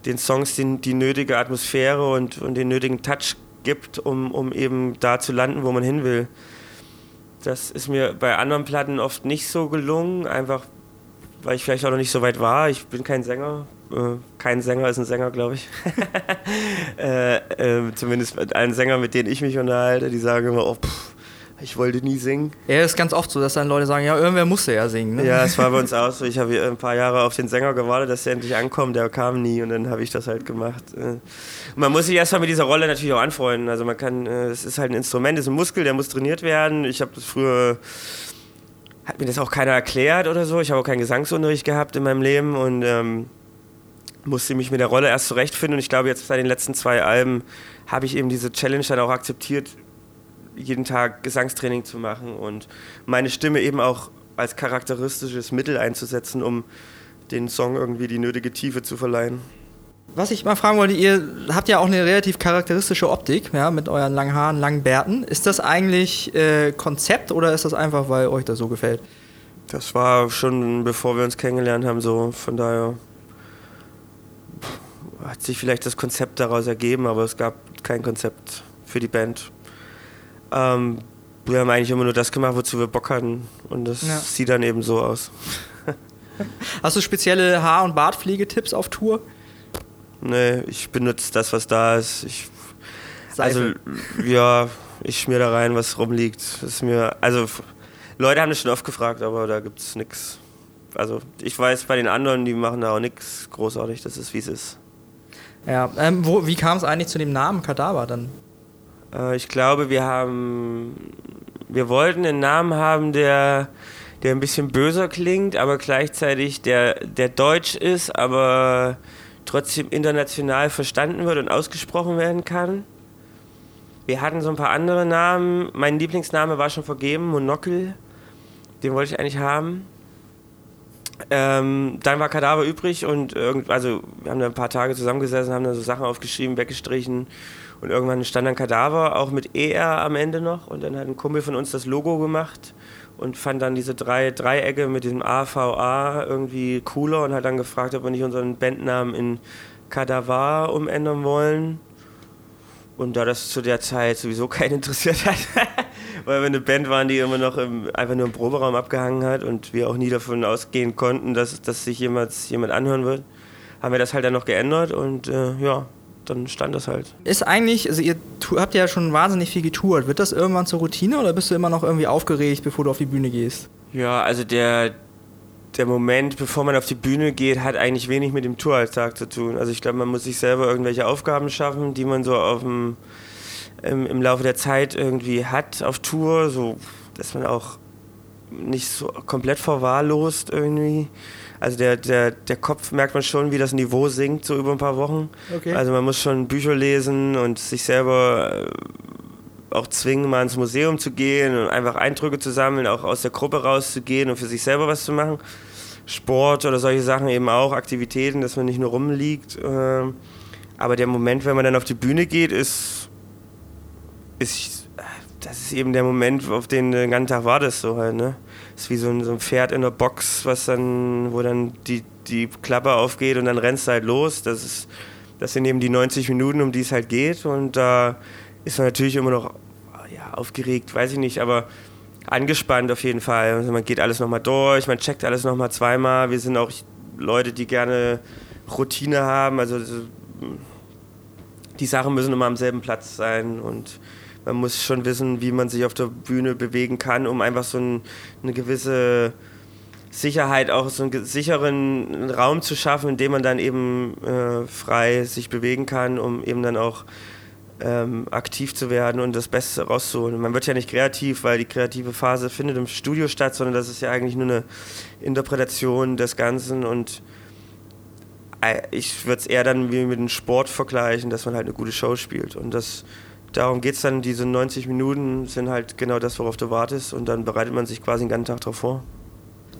den Songs den, die nötige Atmosphäre und, und den nötigen Touch gibt, um, um eben da zu landen, wo man hin will. Das ist mir bei anderen Platten oft nicht so gelungen, einfach weil ich vielleicht auch noch nicht so weit war. Ich bin kein Sänger. Äh, kein Sänger ist ein Sänger, glaube ich. äh, äh, zumindest mit allen Sängern, mit denen ich mich unterhalte, die sagen immer, oh, pff, ich wollte nie singen. Ja, ist ganz oft so, dass dann Leute sagen, ja, irgendwer musste ja singen. Ne? Ja, es war bei uns auch so. Ich habe ein paar Jahre auf den Sänger gewartet, dass er endlich ankommt. Der kam nie und dann habe ich das halt gemacht. Äh, man muss sich erstmal mit dieser Rolle natürlich auch anfreunden. Also man kann, äh, es ist halt ein Instrument, es ist ein Muskel, der muss trainiert werden. Ich habe das früher hat mir das auch keiner erklärt oder so. Ich habe auch keinen Gesangsunterricht gehabt in meinem Leben und ähm, musste mich mit der Rolle erst zurechtfinden. Und ich glaube, jetzt bei den letzten zwei Alben habe ich eben diese Challenge dann auch akzeptiert, jeden Tag Gesangstraining zu machen und meine Stimme eben auch als charakteristisches Mittel einzusetzen, um den Song irgendwie die nötige Tiefe zu verleihen. Was ich mal fragen wollte, ihr habt ja auch eine relativ charakteristische Optik, ja, mit euren langen Haaren, langen Bärten. Ist das eigentlich äh, Konzept oder ist das einfach, weil euch das so gefällt? Das war schon bevor wir uns kennengelernt haben, so von daher hat sich vielleicht das Konzept daraus ergeben, aber es gab kein Konzept für die Band. Ähm, wir haben eigentlich immer nur das gemacht, wozu wir Bock hatten. Und das ja. sieht dann eben so aus. Hast du spezielle Haar- und Bartpflegetipps auf Tour? Nee, ich benutze das, was da ist. Ich, also, ja, ich schmier da rein, was rumliegt. Das ist mir, also, Leute haben das schon oft gefragt, aber da gibt es nichts. Also, ich weiß bei den anderen, die machen da auch nichts großartig. Das ist, wie es ist. Ja, ähm, wo, wie kam es eigentlich zu dem Namen Kadaver dann? Äh, ich glaube, wir haben, wir wollten einen Namen haben, der, der ein bisschen böser klingt, aber gleichzeitig der, der deutsch ist, aber trotzdem international verstanden wird und ausgesprochen werden kann. Wir hatten so ein paar andere Namen. Mein Lieblingsname war schon vergeben, Monokel. Den wollte ich eigentlich haben. Ähm, dann war Kadaver übrig und irgend, also wir haben da ein paar Tage zusammengesessen, haben da so Sachen aufgeschrieben, weggestrichen und irgendwann stand dann Kadaver, auch mit ER am Ende noch. Und dann hat ein Kumpel von uns das Logo gemacht und fand dann diese drei Dreiecke mit diesem AVA irgendwie cooler und hat dann gefragt, ob wir nicht unseren Bandnamen in Kadaver umändern wollen. Und da das zu der Zeit sowieso keinen interessiert hat, weil wir eine Band waren, die immer noch im, einfach nur im Proberaum abgehangen hat und wir auch nie davon ausgehen konnten, dass, dass sich jemals jemand anhören wird, haben wir das halt dann noch geändert und äh, ja, dann stand das halt. Ist eigentlich, also ihr habt ja schon wahnsinnig viel getourt. Wird das irgendwann zur Routine oder bist du immer noch irgendwie aufgeregt, bevor du auf die Bühne gehst? Ja, also der, der Moment, bevor man auf die Bühne geht, hat eigentlich wenig mit dem Touralltag zu tun. Also ich glaube, man muss sich selber irgendwelche Aufgaben schaffen, die man so auf dem, im, im Laufe der Zeit irgendwie hat auf Tour, so dass man auch nicht so komplett verwahrlost irgendwie. Also der, der, der Kopf merkt man schon, wie das Niveau sinkt, so über ein paar Wochen. Okay. Also man muss schon Bücher lesen und sich selber äh, auch zwingen, mal ins Museum zu gehen und einfach Eindrücke zu sammeln, auch aus der Gruppe rauszugehen und für sich selber was zu machen. Sport oder solche Sachen eben auch, Aktivitäten, dass man nicht nur rumliegt. Ähm, aber der Moment, wenn man dann auf die Bühne geht, ist, ist das ist eben der Moment, auf den den ganzen Tag wartest, so halt, ne? ist wie so ein, so ein Pferd in der Box, was dann, wo dann die, die Klappe aufgeht und dann rennst du halt los. Das, ist, das sind eben die 90 Minuten, um die es halt geht. Und da ist man natürlich immer noch ja, aufgeregt, weiß ich nicht, aber angespannt auf jeden Fall. Also man geht alles nochmal durch, man checkt alles nochmal zweimal. Wir sind auch Leute, die gerne Routine haben. Also die Sachen müssen immer am selben Platz sein und man muss schon wissen, wie man sich auf der Bühne bewegen kann, um einfach so ein, eine gewisse Sicherheit, auch so einen sicheren Raum zu schaffen, in dem man dann eben äh, frei sich bewegen kann, um eben dann auch ähm, aktiv zu werden und das Beste rauszuholen. Man wird ja nicht kreativ, weil die kreative Phase findet im Studio statt, sondern das ist ja eigentlich nur eine Interpretation des Ganzen und äh, ich würde es eher dann wie mit dem Sport vergleichen, dass man halt eine gute Show spielt und das darum geht es dann, diese 90 Minuten sind halt genau das, worauf du wartest und dann bereitet man sich quasi den ganzen Tag darauf vor.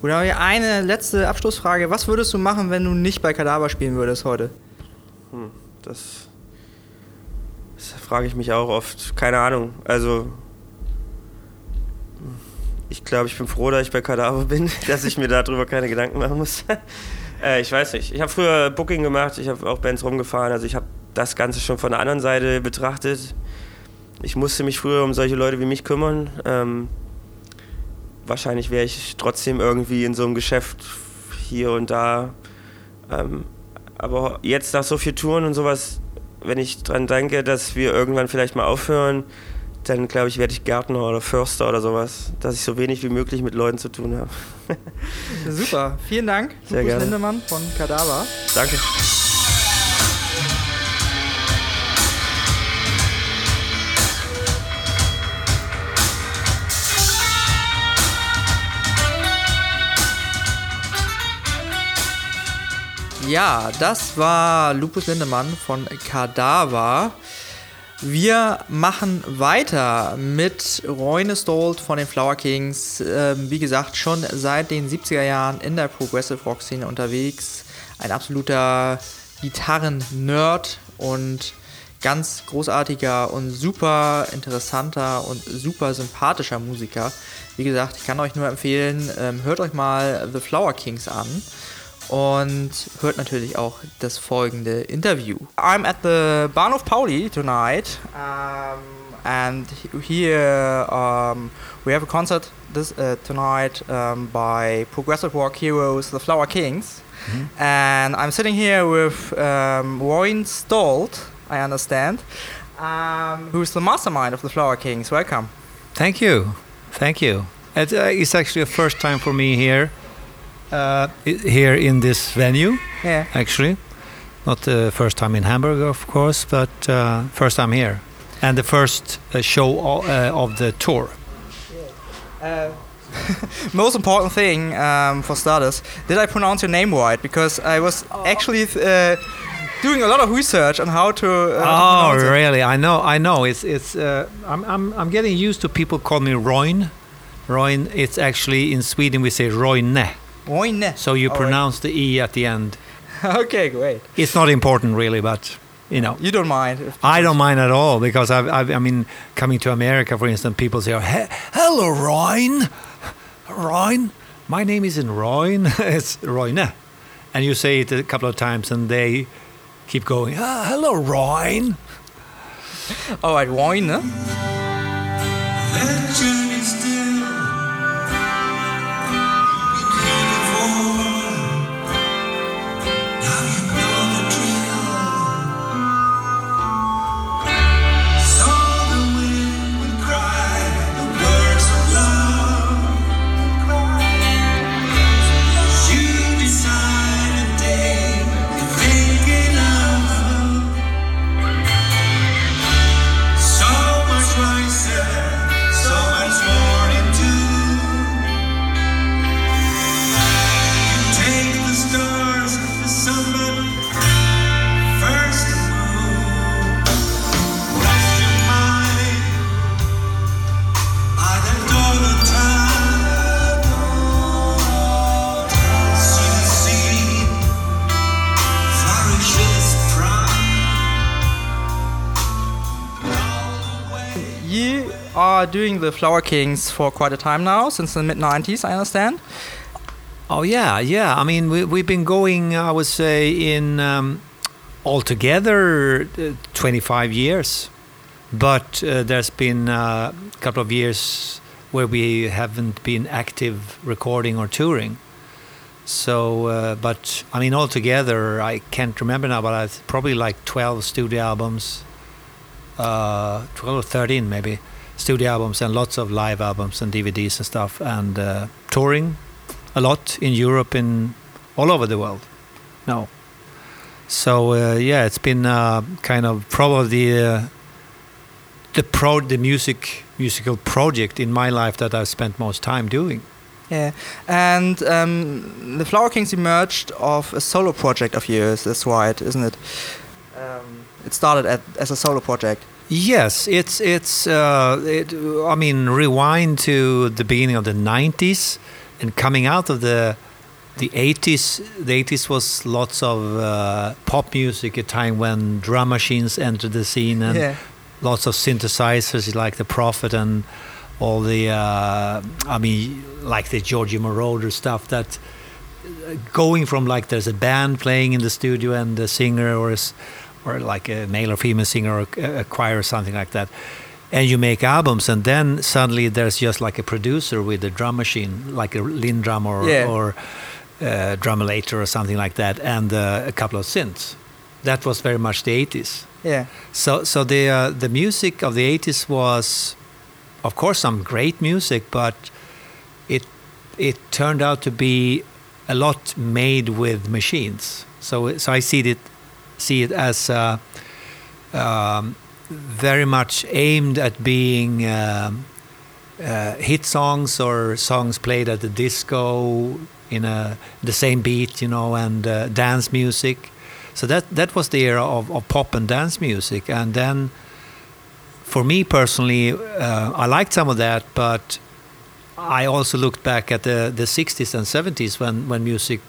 Gut, aber eine letzte Abschlussfrage. Was würdest du machen, wenn du nicht bei Kadaver spielen würdest heute? Hm, das, das frage ich mich auch oft. Keine Ahnung. Also ich glaube, ich bin froh, dass ich bei Kadaver bin, dass ich mir darüber keine Gedanken machen muss. äh, ich weiß nicht. Ich habe früher Booking gemacht, ich habe auch Bands rumgefahren, also ich habe das Ganze schon von der anderen Seite betrachtet. Ich musste mich früher um solche Leute wie mich kümmern. Ähm, wahrscheinlich wäre ich trotzdem irgendwie in so einem Geschäft hier und da. Ähm, aber jetzt nach so viel Touren und sowas, wenn ich dran denke, dass wir irgendwann vielleicht mal aufhören, dann glaube ich, werde ich Gärtner oder Förster oder sowas, dass ich so wenig wie möglich mit Leuten zu tun habe. Super, vielen Dank, Sehr Lukas gerne. Lindemann von Kadaver. Danke. Ja, das war Lupus Lindemann von Kadaver. Wir machen weiter mit Roine Stolt von den Flower Kings. Ähm, wie gesagt, schon seit den 70er Jahren in der Progressive Rock Szene unterwegs. Ein absoluter Gitarren-Nerd und ganz großartiger und super interessanter und super sympathischer Musiker. Wie gesagt, ich kann euch nur empfehlen, ähm, hört euch mal The Flower Kings an und hört natürlich auch das folgende Interview. I'm at the Bahnhof Pauli tonight, um, and here um, we have a concert this uh, tonight um, by progressive rock heroes, the Flower Kings, and I'm sitting here with um, Roy Stolt, I understand, um, who's the mastermind of the Flower Kings. Welcome. Thank you, thank you. It, uh, it's actually a first time for me here, uh, here in this venue. Yeah. Actually, not the first time in Hamburg, of course, but uh, first time here, and the first uh, show o- uh, of the tour. Uh, most important thing um, for starters, did I pronounce your name right? Because I was actually uh, doing a lot of research on how to. Uh, oh, to it. really? I know, I know. It's it's. Uh, I'm I'm I'm getting used to people call me Roin. Roin. It's actually in Sweden we say Roine. So you All right. pronounce the e at the end. okay, great. It's not important really, but you know. You don't mind? I don't mind at all because I've, I've, I mean, coming to America, for instance, people say, "He- "Hello, Roin, Roin." My name isn't Roin; it's Roine, and you say it a couple of times, and they keep going. Ah, hello, Roin. All right, Roine. Doing the Flower Kings for quite a time now, since the mid 90s, I understand. Oh yeah, yeah. I mean, we, we've been going. I would say in um, altogether uh, 25 years, but uh, there's been uh, a couple of years where we haven't been active recording or touring. So, uh, but I mean, altogether, I can't remember now, but it's probably like 12 studio albums, uh, 12 or 13 maybe studio albums, and lots of live albums and DVDs and stuff, and uh, touring a lot in Europe, in all over the world. No. So uh, yeah, it's been uh, kind of probably the uh, the pro the music musical project in my life that I've spent most time doing. Yeah, and um, the Flower Kings emerged of a solo project of yours. That's right, isn't it? Um, it started at, as a solo project. Yes, it's it's. Uh, it, I mean, rewind to the beginning of the '90s, and coming out of the the '80s. The '80s was lots of uh, pop music, a time when drum machines entered the scene, and Yeah. lots of synthesizers like the Prophet and all the, uh, I mean, like the Giorgio Moroder stuff that uh, going from like there's a band playing in the studio and a singer or a or like a male or female singer or a, choir or something like that and you make albums and then suddenly there's just like a producer with a drum machine like a Lindrum or, Yeah. or uh, Drumulator or something like that and uh, a couple of synths that was very much the 80s Yeah. so so the uh, the music of the 80s was of course some great music but it it turned out to be a lot made with machines so so I see it see it as uh, um, very much aimed at being um, uh, hit songs or songs played at the disco in a the same beat, you know, and uh, dance music. So that that was the era of, of pop and dance music, and then for me personally, uh, I liked some of that, but I also looked back at the the 60s and 70s when when music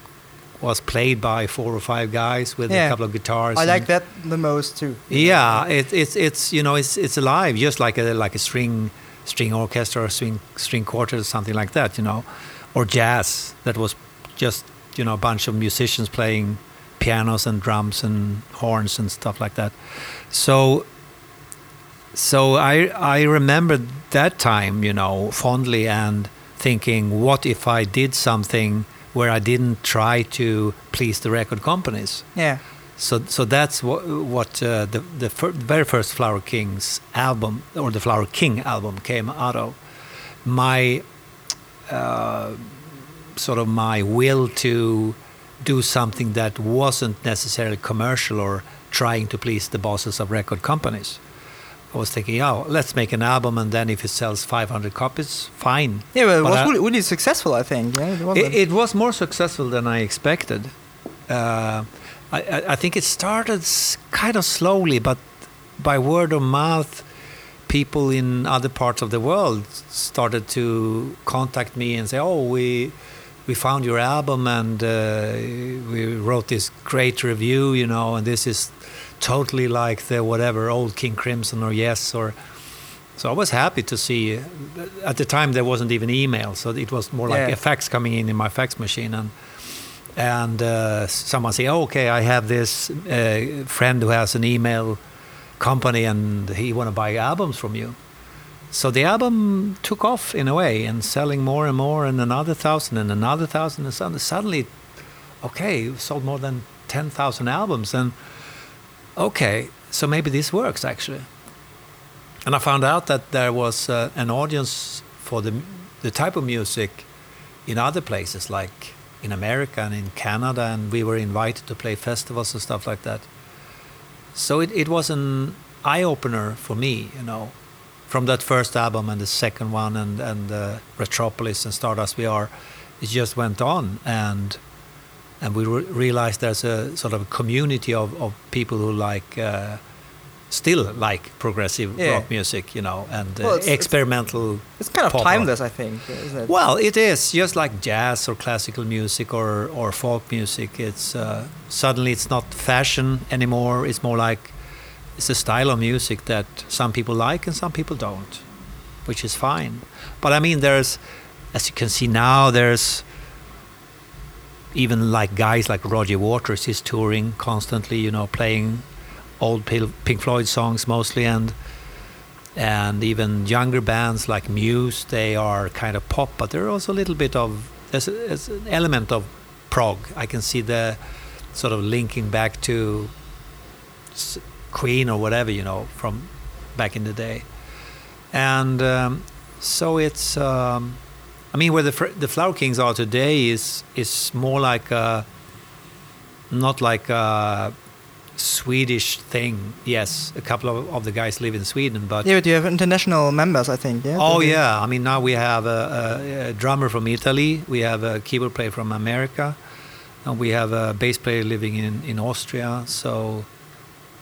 was played by four or five guys with Yeah. a couple of guitars. I like that the most too. yeah, it, it's it's you know it's it's alive, just like a like a string string orchestra or string string quartet or something like that, you know, or jazz that was just you know a bunch of musicians playing pianos and drums and horns and stuff like that. So so I I remember that time, you know, fondly and thinking, what if I did something where I didn't try to please the record companies? Yeah. So, so that's what, what uh, the the fir- very first Flower Kings album or the Flower King album came out of. My uh, sort of my will to do something that wasn't necessarily commercial or trying to please the bosses of record companies. I was thinking, oh, let's make an album, and then if it sells 500 copies, fine. Yeah, but it But was I- really, really successful, I think. Yeah, it it, it was more successful than I expected. Uh, I, I- I think it started kind of slowly, but by word of mouth, people in other parts of the world started to contact me and say, "Oh, we we found your album and uh, we wrote this great review, you know, and this is totally like the whatever old King Crimson or Yes or." So I was happy to see. At the time, there wasn't even email, so it was more like Yeah. a fax coming in in my fax machine, and and uh, someone say, oh, "Okay, I have this uh, friend who has an email company, and he want to buy albums from you." So the album took off in a way, and selling more and more, and another thousand, and another thousand, and suddenly, suddenly okay, sold more than ten thousand albums, and okay, so maybe this works actually. And I found out that there was uh, an audience for the the type of music in other places, like in America and in Canada, and we were invited to play festivals and stuff like that. So it, it was an eye opener for me, you know, from that first album and the second one and and uh, Retropolis and Stardust We Are, it just went on and and we re- realized there's a sort of community of, of people who like uh, still like progressive Yeah. rock music, you know, and uh, Well, it's- it's- experimental. It's kind of pop rock. timeless, I think. Isn't it? Well, it is just like jazz or classical music or, or folk music. It's uh, suddenly it's not fashion anymore. It's more like it's a style of music that some people like and some people don't, which is fine. But I mean, there's, as you can see now, there's even like guys like Roger Waters is touring constantly, you know, playing old Pink Floyd songs mostly, and and even younger bands like Muse, they are kind of pop, but they're also a little bit of there's, a, there's an element of prog. I can see the sort of linking back to Queen or whatever, you know, from back in the day, and um, so it's. Um, I mean, where the fr- the Flower Kings are today is is more like a, not like a Swedish thing. Yes, a couple of, of the guys live in Sweden, but yeah, but you have international members, I think. Yeah. oh yeah, I mean now we have a, a, a drummer from Italy, we have a keyboard player from America, and we have a bass player living in in Austria. So,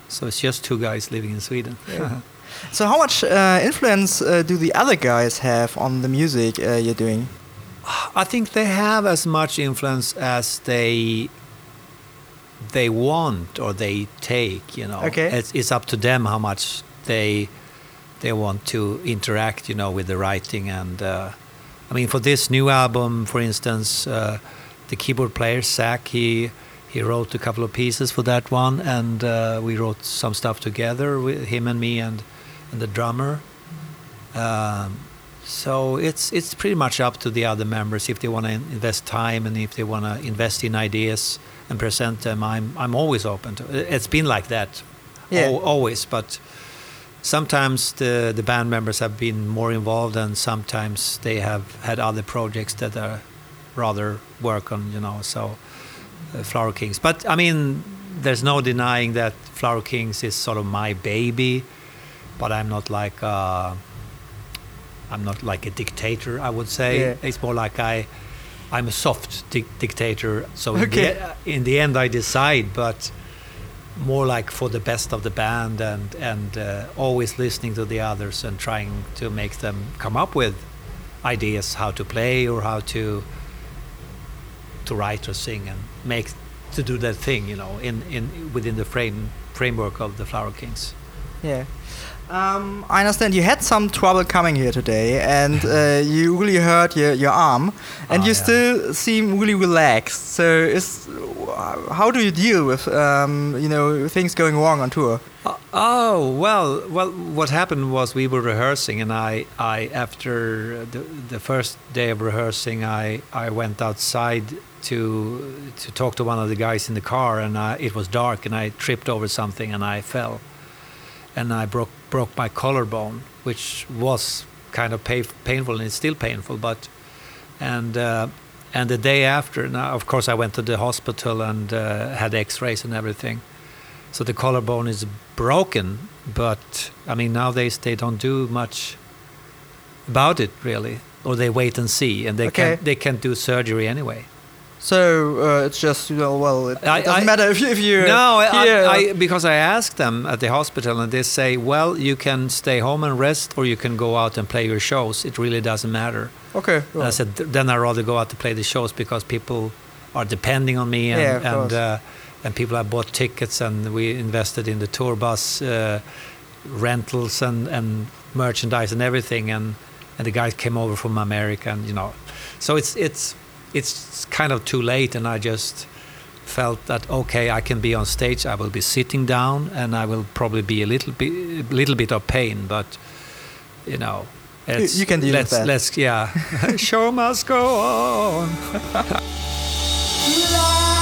so it's just two guys living in Sweden. So how much uh, influence uh, do the other guys have on the music uh, you're doing? I think they have as much influence as they they want or they take. You know, Okay. it's it's up to them how much they they want to interact, you know, with the writing. And uh, I mean, for this new album, for instance, uh, the keyboard player Zach, he he wrote a couple of pieces for that one, and uh, we wrote some stuff together with him and me and and the drummer. Um, so it's it's pretty much up to the other members if they want to invest time and if they want to invest in ideas and present them. I'm I'm always open to. It's been like that, Yeah. al- always. But sometimes the the band members have been more involved, and sometimes they have had other projects that are rather work on. You know, so uh, Flower Kings. But I mean, there's no denying that Flower Kings is sort of my baby. But I'm not like. Uh, I'm not like a dictator. I would say Yeah. it's more like I, I'm a soft dic- dictator. So in, the, in the end, I decide, but more like for the best of the band and and uh, always listening to the others and trying to make them come up with ideas how to play or how to to write or sing and make to do that thing, you know, in in within the frame framework of the Flower Kings. Yeah. Um, I understand you had some trouble coming here today, and uh, you really hurt your, your arm, and Ah, you yeah. still seem really relaxed. So, is how do you deal with um, you know things going wrong on tour? Uh, oh well, well. What happened was we were rehearsing, and I, I after the, the first day of rehearsing, I, I went outside to to talk to one of the guys in the car, and I, it was dark, and I tripped over something, and I fell, and I broke broke my collarbone, which was kind of pa- painful, and it's still painful, but and. Uh, and the day after, now of course I went to the hospital and uh, had X-rays and everything. So the collarbone is broken, but I mean nowadays they don't do much about it really, or they wait and see, and they Okay. can they can't do surgery anyway. So uh, it's just you know well it, I- it doesn't I- matter if you if you no, I. Because I asked them at the hospital, and they say, well, you can stay home and rest, or you can go out and play your shows. It really doesn't matter. okay. And I said, then I rather go out to play the shows because people are depending on me, and Yeah, and uh, and people have bought tickets, and we invested in the tour bus uh, rentals and and merchandise and everything, and and the guys came over from America, and you know, so it's it's it's kind of too late, and I just felt that okay, I can be on stage, I will be sitting down, and I will probably be a little bit a little bit of pain, but you know. It's, you can deal with let's, that. Let's yeah. Show must go on.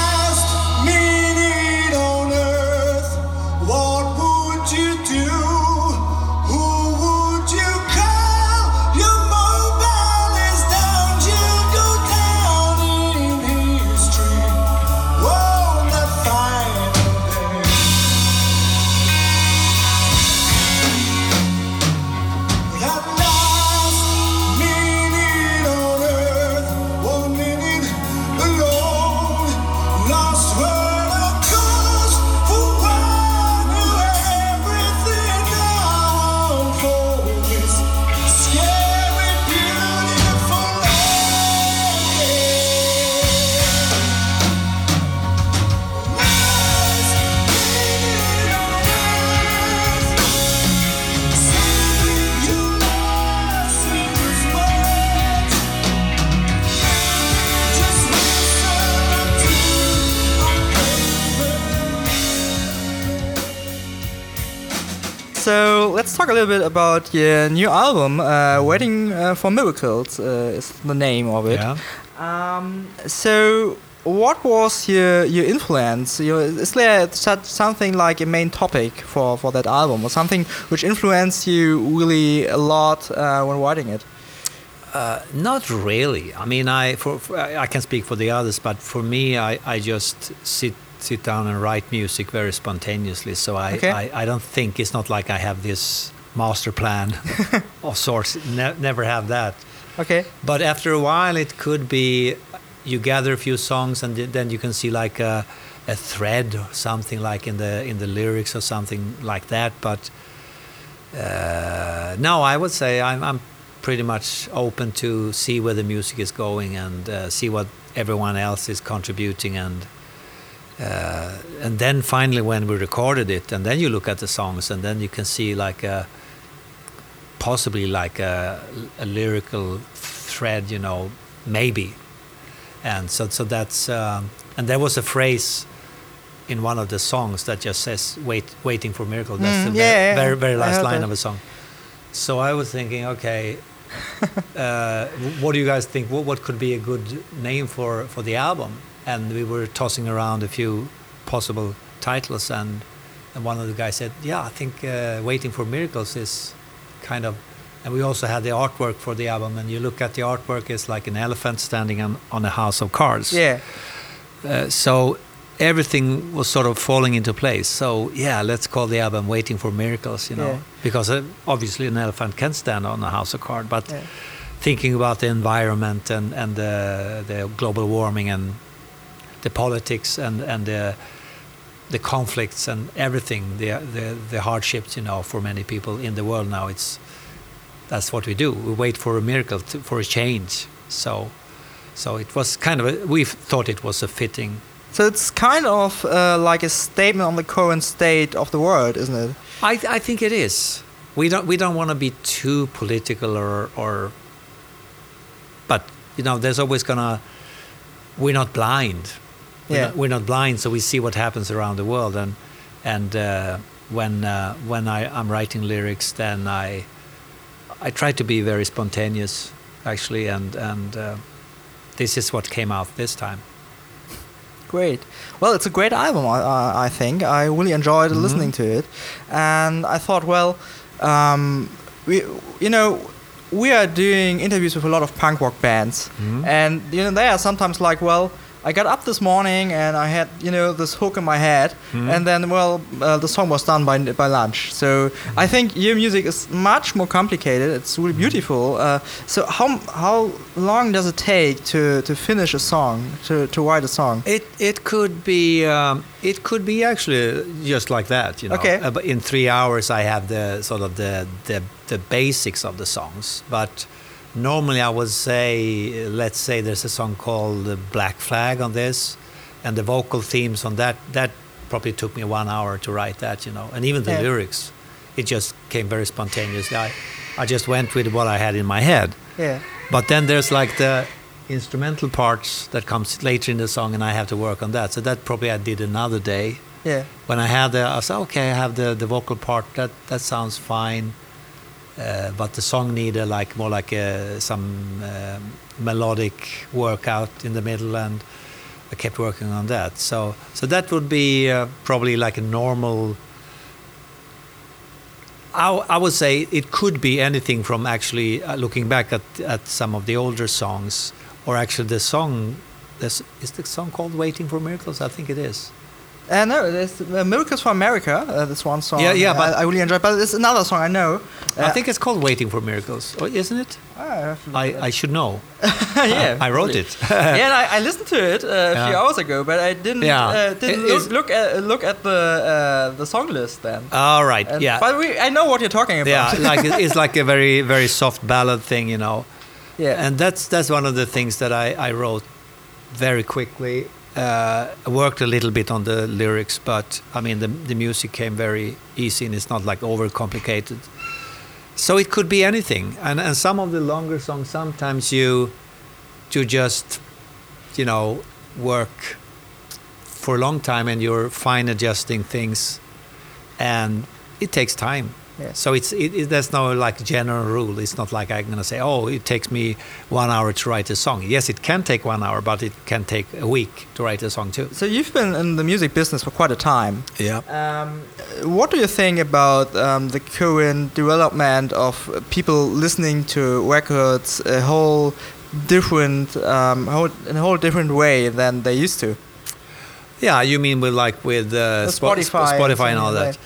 talk a little bit about your new album, uh, "Waiting uh, for Miracles" uh, is the name of it. Yeah. Um, so, what was your your influence? Your, is there such something like a main topic for, for that album, or something which influenced you really a lot uh, when writing it? Uh, not really. I mean, I for, for I I can speak for the others, but for me, I, I just sit sit down and write music very spontaneously. So I, Okay. I, I don't think it's not like I have this master plan of sorts. Ne- never have that. Okay. But after a while, it could be you gather a few songs, and then you can see like a, a thread or something like in the in the lyrics or something like that. But uh, no, I would say I'm, I'm pretty much open to see where the music is going and uh, see what everyone else is contributing and. Uh, and then finally, when we recorded it, and then you look at the songs, and then you can see like a, possibly like a, a lyrical thread, you know, maybe. And so, so that's um, and there was a phrase in one of the songs that just says "wait, waiting for miracle." That's Mm, the yeah, yeah, very, very last line that. of a song. So I was thinking, okay, uh, what do you guys think? What, what could be a good name for, for the album? And we were tossing around a few possible titles, and, and one of the guys said, Yeah, I think uh, Waiting for Miracles is kind of. And we also had the artwork for the album, and you look at the artwork, it's like an elephant standing on, on a house of cards. Yeah. Uh, so everything was sort of falling into place. So yeah, let's call the album "Waiting for Miracles," you know, Yeah. because uh, obviously an elephant can stand on a house of cards, but Yeah. thinking about the environment and and the, the global warming and the politics and and the the conflicts and everything, the the the hardships, you know, for many people in the world now, it's that's what we do. We wait for a miracle, to, for a change. So. So it was kind of a, we thought it was a fitting So it's kind of uh, like a statement on the current state of the world, isn't it? I, I think it is. We don't we don't want to be too political or or. But you know, there's always gonna. We're not blind. We're, Yeah. not, we're not blind, so we see what happens around the world, and and uh, when uh, when I I'm writing lyrics, then I I try to be very spontaneous, actually, and and uh, this is what came out this time. Great. Well, it's a great album, I, I- I think. I really enjoyed Mm-hmm. listening to it. And I thought, well, um, we, you know, we are doing interviews with a lot of punk rock bands. Mm-hmm. And, you know, they are sometimes like, well, I got up this morning and I had, you know, this hook in my head. Mm-hmm. And then, well, uh, the song was done by, by lunch. So I think your music is much more complicated. It's really Mm-hmm. beautiful. Uh, so how, how long does it take to, to finish a song, to, to write a song? It it could be um, it could be actually just like that, you know. Okay. Uh, but in three hours, I have the sort of the the, the basics of the songs. But normally, I would say, let's say there's a song called Black Flag on this, and the vocal themes on that that probably took me one hour to write that, you know. And even the Yeah. lyrics, it just came very spontaneously. I I just went with what I had in my head. Yeah. But then there's like the instrumental parts that comes later in the song, and I have to work on that. So that probably I did another day. Yeah. When I had the, I said, okay, I have the, the vocal part. That that sounds fine. Uh, but the song needed like more like a, some um, melodic workout in the middle, and I kept working on that. So so that would be uh, probably like a normal. I, I would say it could be anything from actually uh, looking back at, at some of the older songs, or actually the song. This, is the song called "Waiting for Miracles"? I think it is. Uh, no, there's uh, Miracles for America. Uh, this one song. Yeah, yeah, but- I, I really enjoy. But there's another song I know. I Uh, think it's called "Waiting for Miracles," or isn't it? I have I, I should know. yeah, I wrote it. yeah, and I, I listened to it uh, a few hours ago, but I didn't Yeah. uh, didn't It look, look at look at the uh, the song list then. All right. And- yeah. But we, I know what you're talking about. yeah, like it- it's like a very very soft ballad thing, you know. yeah. And that's that's one of the things that I, I wrote very quickly. Uh, worked a little bit on the lyrics, but I mean the the music came very easy and it's not like overcomplicated. So it could be anything. And and some of the longer songs, sometimes you you just you know work for a long time and you're fine adjusting things, and it takes time. Yeah. So it's it, it, there's no like general rule. It's not like I'm gonna say, oh, it takes me one hour to write a song. Yes, it can take one hour, but it can take a week to write a song too. so you've been in the music business for quite a time. Yeah. Um, what do you think about um, the current development of people listening to records a whole different, um, whole, in a whole different way than they used to? Yeah, you mean with like with uh, The Spo- Spotify and Spotify and all that?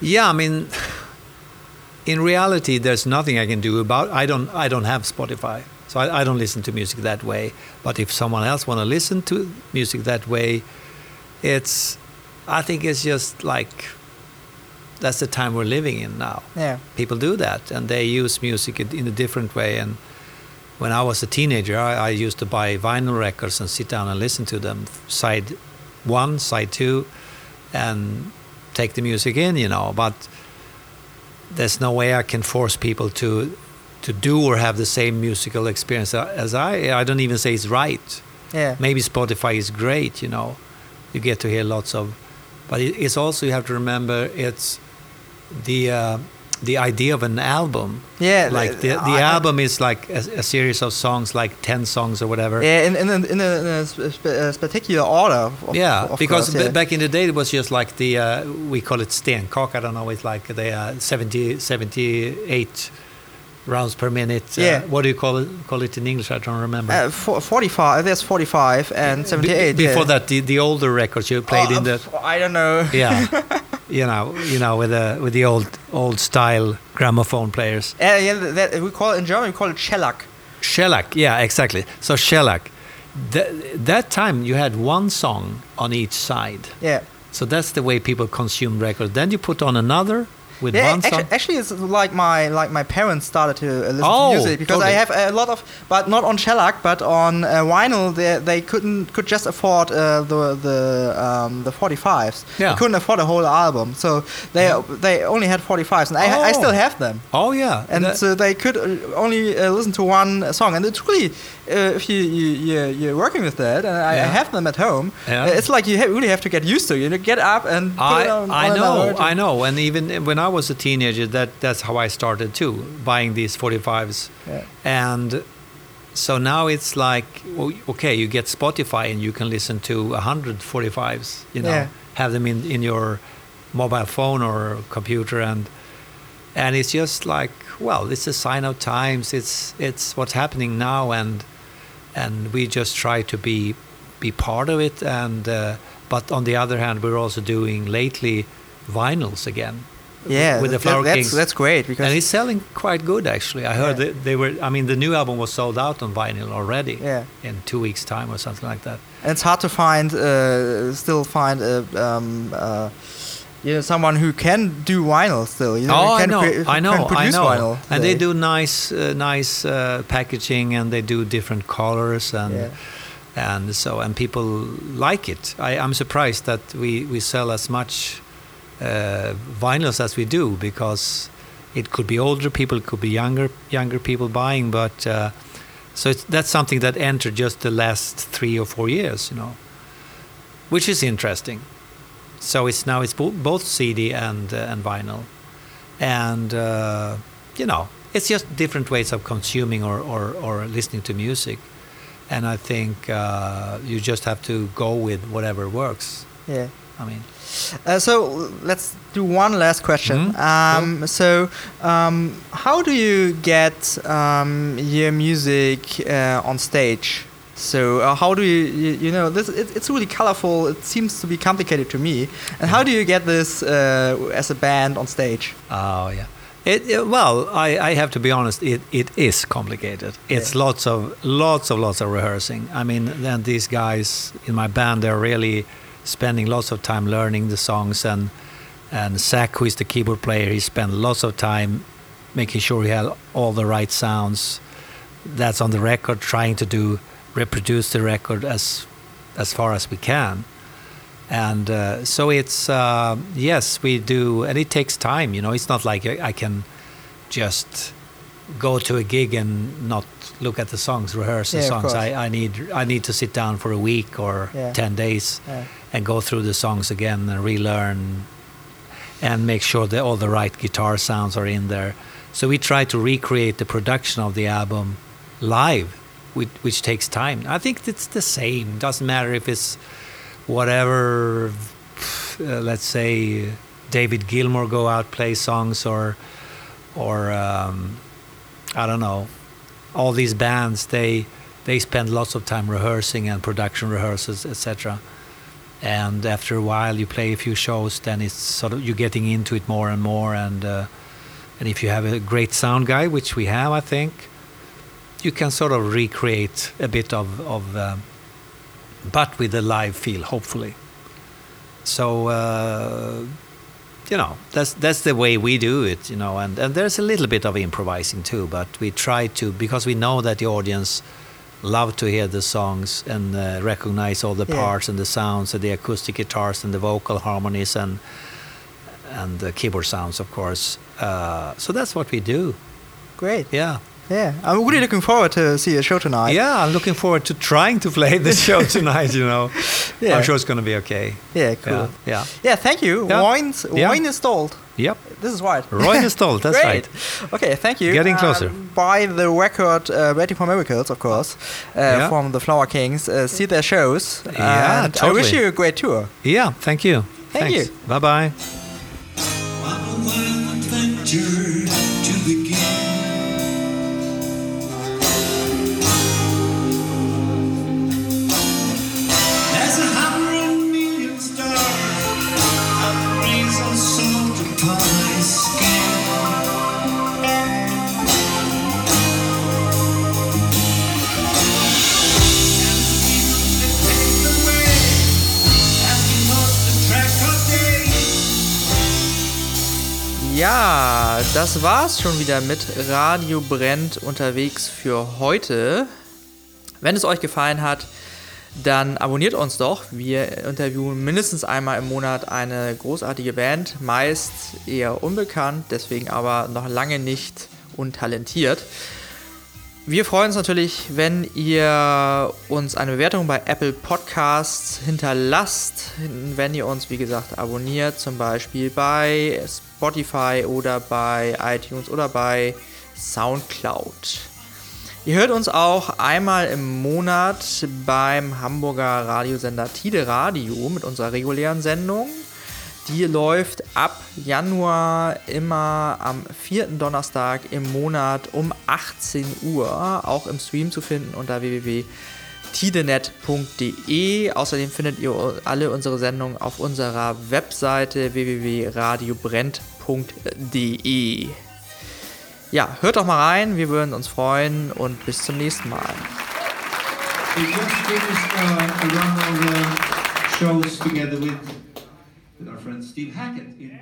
Yeah, I mean, in reality, there's nothing I can do about. I don't. I don't have Spotify, so I, I don't listen to music that way. But if someone else want to listen to music that way, it's. I think it's just like. That's the time we're living in now. Yeah. People do that, and they use music in in a different way. And when I was a teenager, I, I used to buy vinyl records and sit down and listen to them, side one, side two, and take the music in, you know. But there's no way I can force people to to do or have the same musical experience as I. I don't even say it's right. Yeah. Maybe Spotify is great, you know, you get to hear lots of, but it's also you have to remember it's the uh, the idea of an album. Yeah, like the the I- album is like a, a series of songs, like ten songs or whatever. Yeah, in in a, in a, in a sp- sp- uh, particular order. Of, Yeah, of because course, yeah. back in the day it was just like the uh, we call it stenkak. I don't know. It's like the uh, 70, 78 rounds per minute. Uh, Yeah. what do you call it? Call it in English? I don't remember. Uh, for, 45, there's 45 and Be- 78. before yeah. that, the, the older records you played Oh, in the uh, I don't know. yeah, you know, you know, with the with the old old style gramophone players. Uh, yeah, that, we call it in German. We call it shellac. Shellac, yeah, exactly. So shellac. That, that time you had one song on each side. Yeah. So that's the way people consume records. Then you put on another with Yeah, one song. actually, actually, it's like my like my parents started to uh, listen Oh, to music because I have a lot of, but not on shellac, but on uh, vinyl. They they couldn't could just afford uh, the the um, the 45s. Yeah. They couldn't afford a whole album, so they they only had 45s, and I, I Oh. still have them. oh yeah, And that- so they could uh, only uh, listen to one song, and it's really uh, if you, you you you're working with that, and I, I have them at home. Yeah. It's like you ha- really have to get used to. it. You know, get up and put I, on, I know, I know, and even when I was a teenager, that that's how I started too, buying these 45s, Yeah. and so now it's like, okay, you get Spotify and you can listen to 100 45s, you know, Yeah. have them in, in your mobile phone or computer, and and it's just like, well, it's a sign of times. It's it's what's happening now, and and we just try to be be part of it. And uh, but on the other hand, we're also doing lately vinyls again. Yeah, with the Flower that's, Kings. That's great because and it's selling quite good actually. I heard Yeah. that they were. I mean, the new album was sold out on vinyl already. Yeah. In two weeks' time or something like that. and it's hard to find, uh, still find a, um, uh, you know, someone who can do vinyl still. You know, oh, I know, who I know, I know. Vinyl and they do nice, uh, nice uh, packaging, and they do different colors, and Yeah. and so and people like it. I, I'm surprised that we we sell as much uh, vinyls as we do because it could be older people, it could be younger younger people buying, but uh, so that's something that entered just the last three or four years, you know, which is interesting. So it's now it's bo- both CD and uh, and vinyl, and uh, you know it's just different ways of consuming or, or, or listening to music, and I think uh, you just have to go with whatever works. Yeah. I mean, Uh, so let's do one last question. Mhm. Um, so, um, how do you get um, your music uh, on stage? So, uh, how do you, you, you know, this it, it's really colorful. It seems to be complicated to me. And how do you get this uh, as a band on stage? Oh yeah. It, it- well, I, I have to be honest. It, it is complicated. It's Yeah. lots of lots of lots of rehearsing. I mean, then these guys in my band they're really spending lots of time learning the songs and and Zach, who is the keyboard player, he spent lots of time making sure he had all the right sounds. That's on the record, trying to do reproduce the record as as far as we can. And uh, so it's uh, yes we do and it takes time you know it's not like I I can just go to a gig and not look at the songs rehearse the Yeah, of songs. I, I need I need to sit down for a week or Yeah. 10 days Yeah. and go through the songs again and relearn and make sure that all the right guitar sounds are in there so we try to recreate the production of the album live which, which takes time i think it's the same doesn't matter if it's whatever uh, let's say david gilmour go out play songs or or um, i don't know all these bands they they spend lots of time rehearsing and production rehearsals etc and after a while you play a few shows then it's sort of you're getting into it more and more. And uh, and if you have a great sound guy which we have i think you can sort of recreate a bit of of um, but with a live feel hopefully. So uh, you know that's that's the way we do it you know and and there's a little bit of improvising too but we try to because we know that the audience love to hear the songs and uh, recognize all the Yeah. parts and the sounds and the acoustic guitars and the vocal harmonies and and the keyboard sounds of course Uh, so that's what we do. Great. Yeah. Yeah. I'm really looking forward to see your show tonight. Yeah, I'm looking forward to trying to play the show tonight. You know, Yeah. I'm sure it's going to be okay. Yeah, cool. Yeah, yeah. Yeah, thank you. Yeah. Wines, Yeah. wine installed. Yep. This is right. Roy Stolt, that's Great. right. Okay, thank you. Getting closer. Um, buy the record uh, Ready for Miracles, of course, uh, Yeah. from the Flower Kings. Uh, see their shows. Yeah, and I wish you a great tour. Yeah. Thank you. Thank Thanks. you. Bye bye. Ja, das war's schon wieder mit Radio Brennt unterwegs für heute. Wenn es euch gefallen hat, dann abonniert uns doch. Wir interviewen mindestens einmal im Monat eine großartige Band, meist eher unbekannt, deswegen aber noch lange nicht untalentiert. Wir freuen uns natürlich, wenn ihr uns eine Bewertung bei Apple Podcasts hinterlasst, wenn ihr uns, wie gesagt, abonniert, zum Beispiel bei Spotify oder bei iTunes oder bei SoundCloud. Ihr hört uns auch einmal im Monat beim Hamburger Radiosender Tide Radio mit unserer regulären Sendung. Die läuft ab Januar immer am vierten Donnerstag im Monat um 18 Uhr, auch im Stream zu finden unter www.tidenet.de. Außerdem findet ihr alle unsere Sendungen auf unserer Webseite www.radiobrennt.de. Ja, hört doch mal rein, wir würden uns freuen und bis zum nächsten Mal. Uh, uh, friend Steve Hackett in.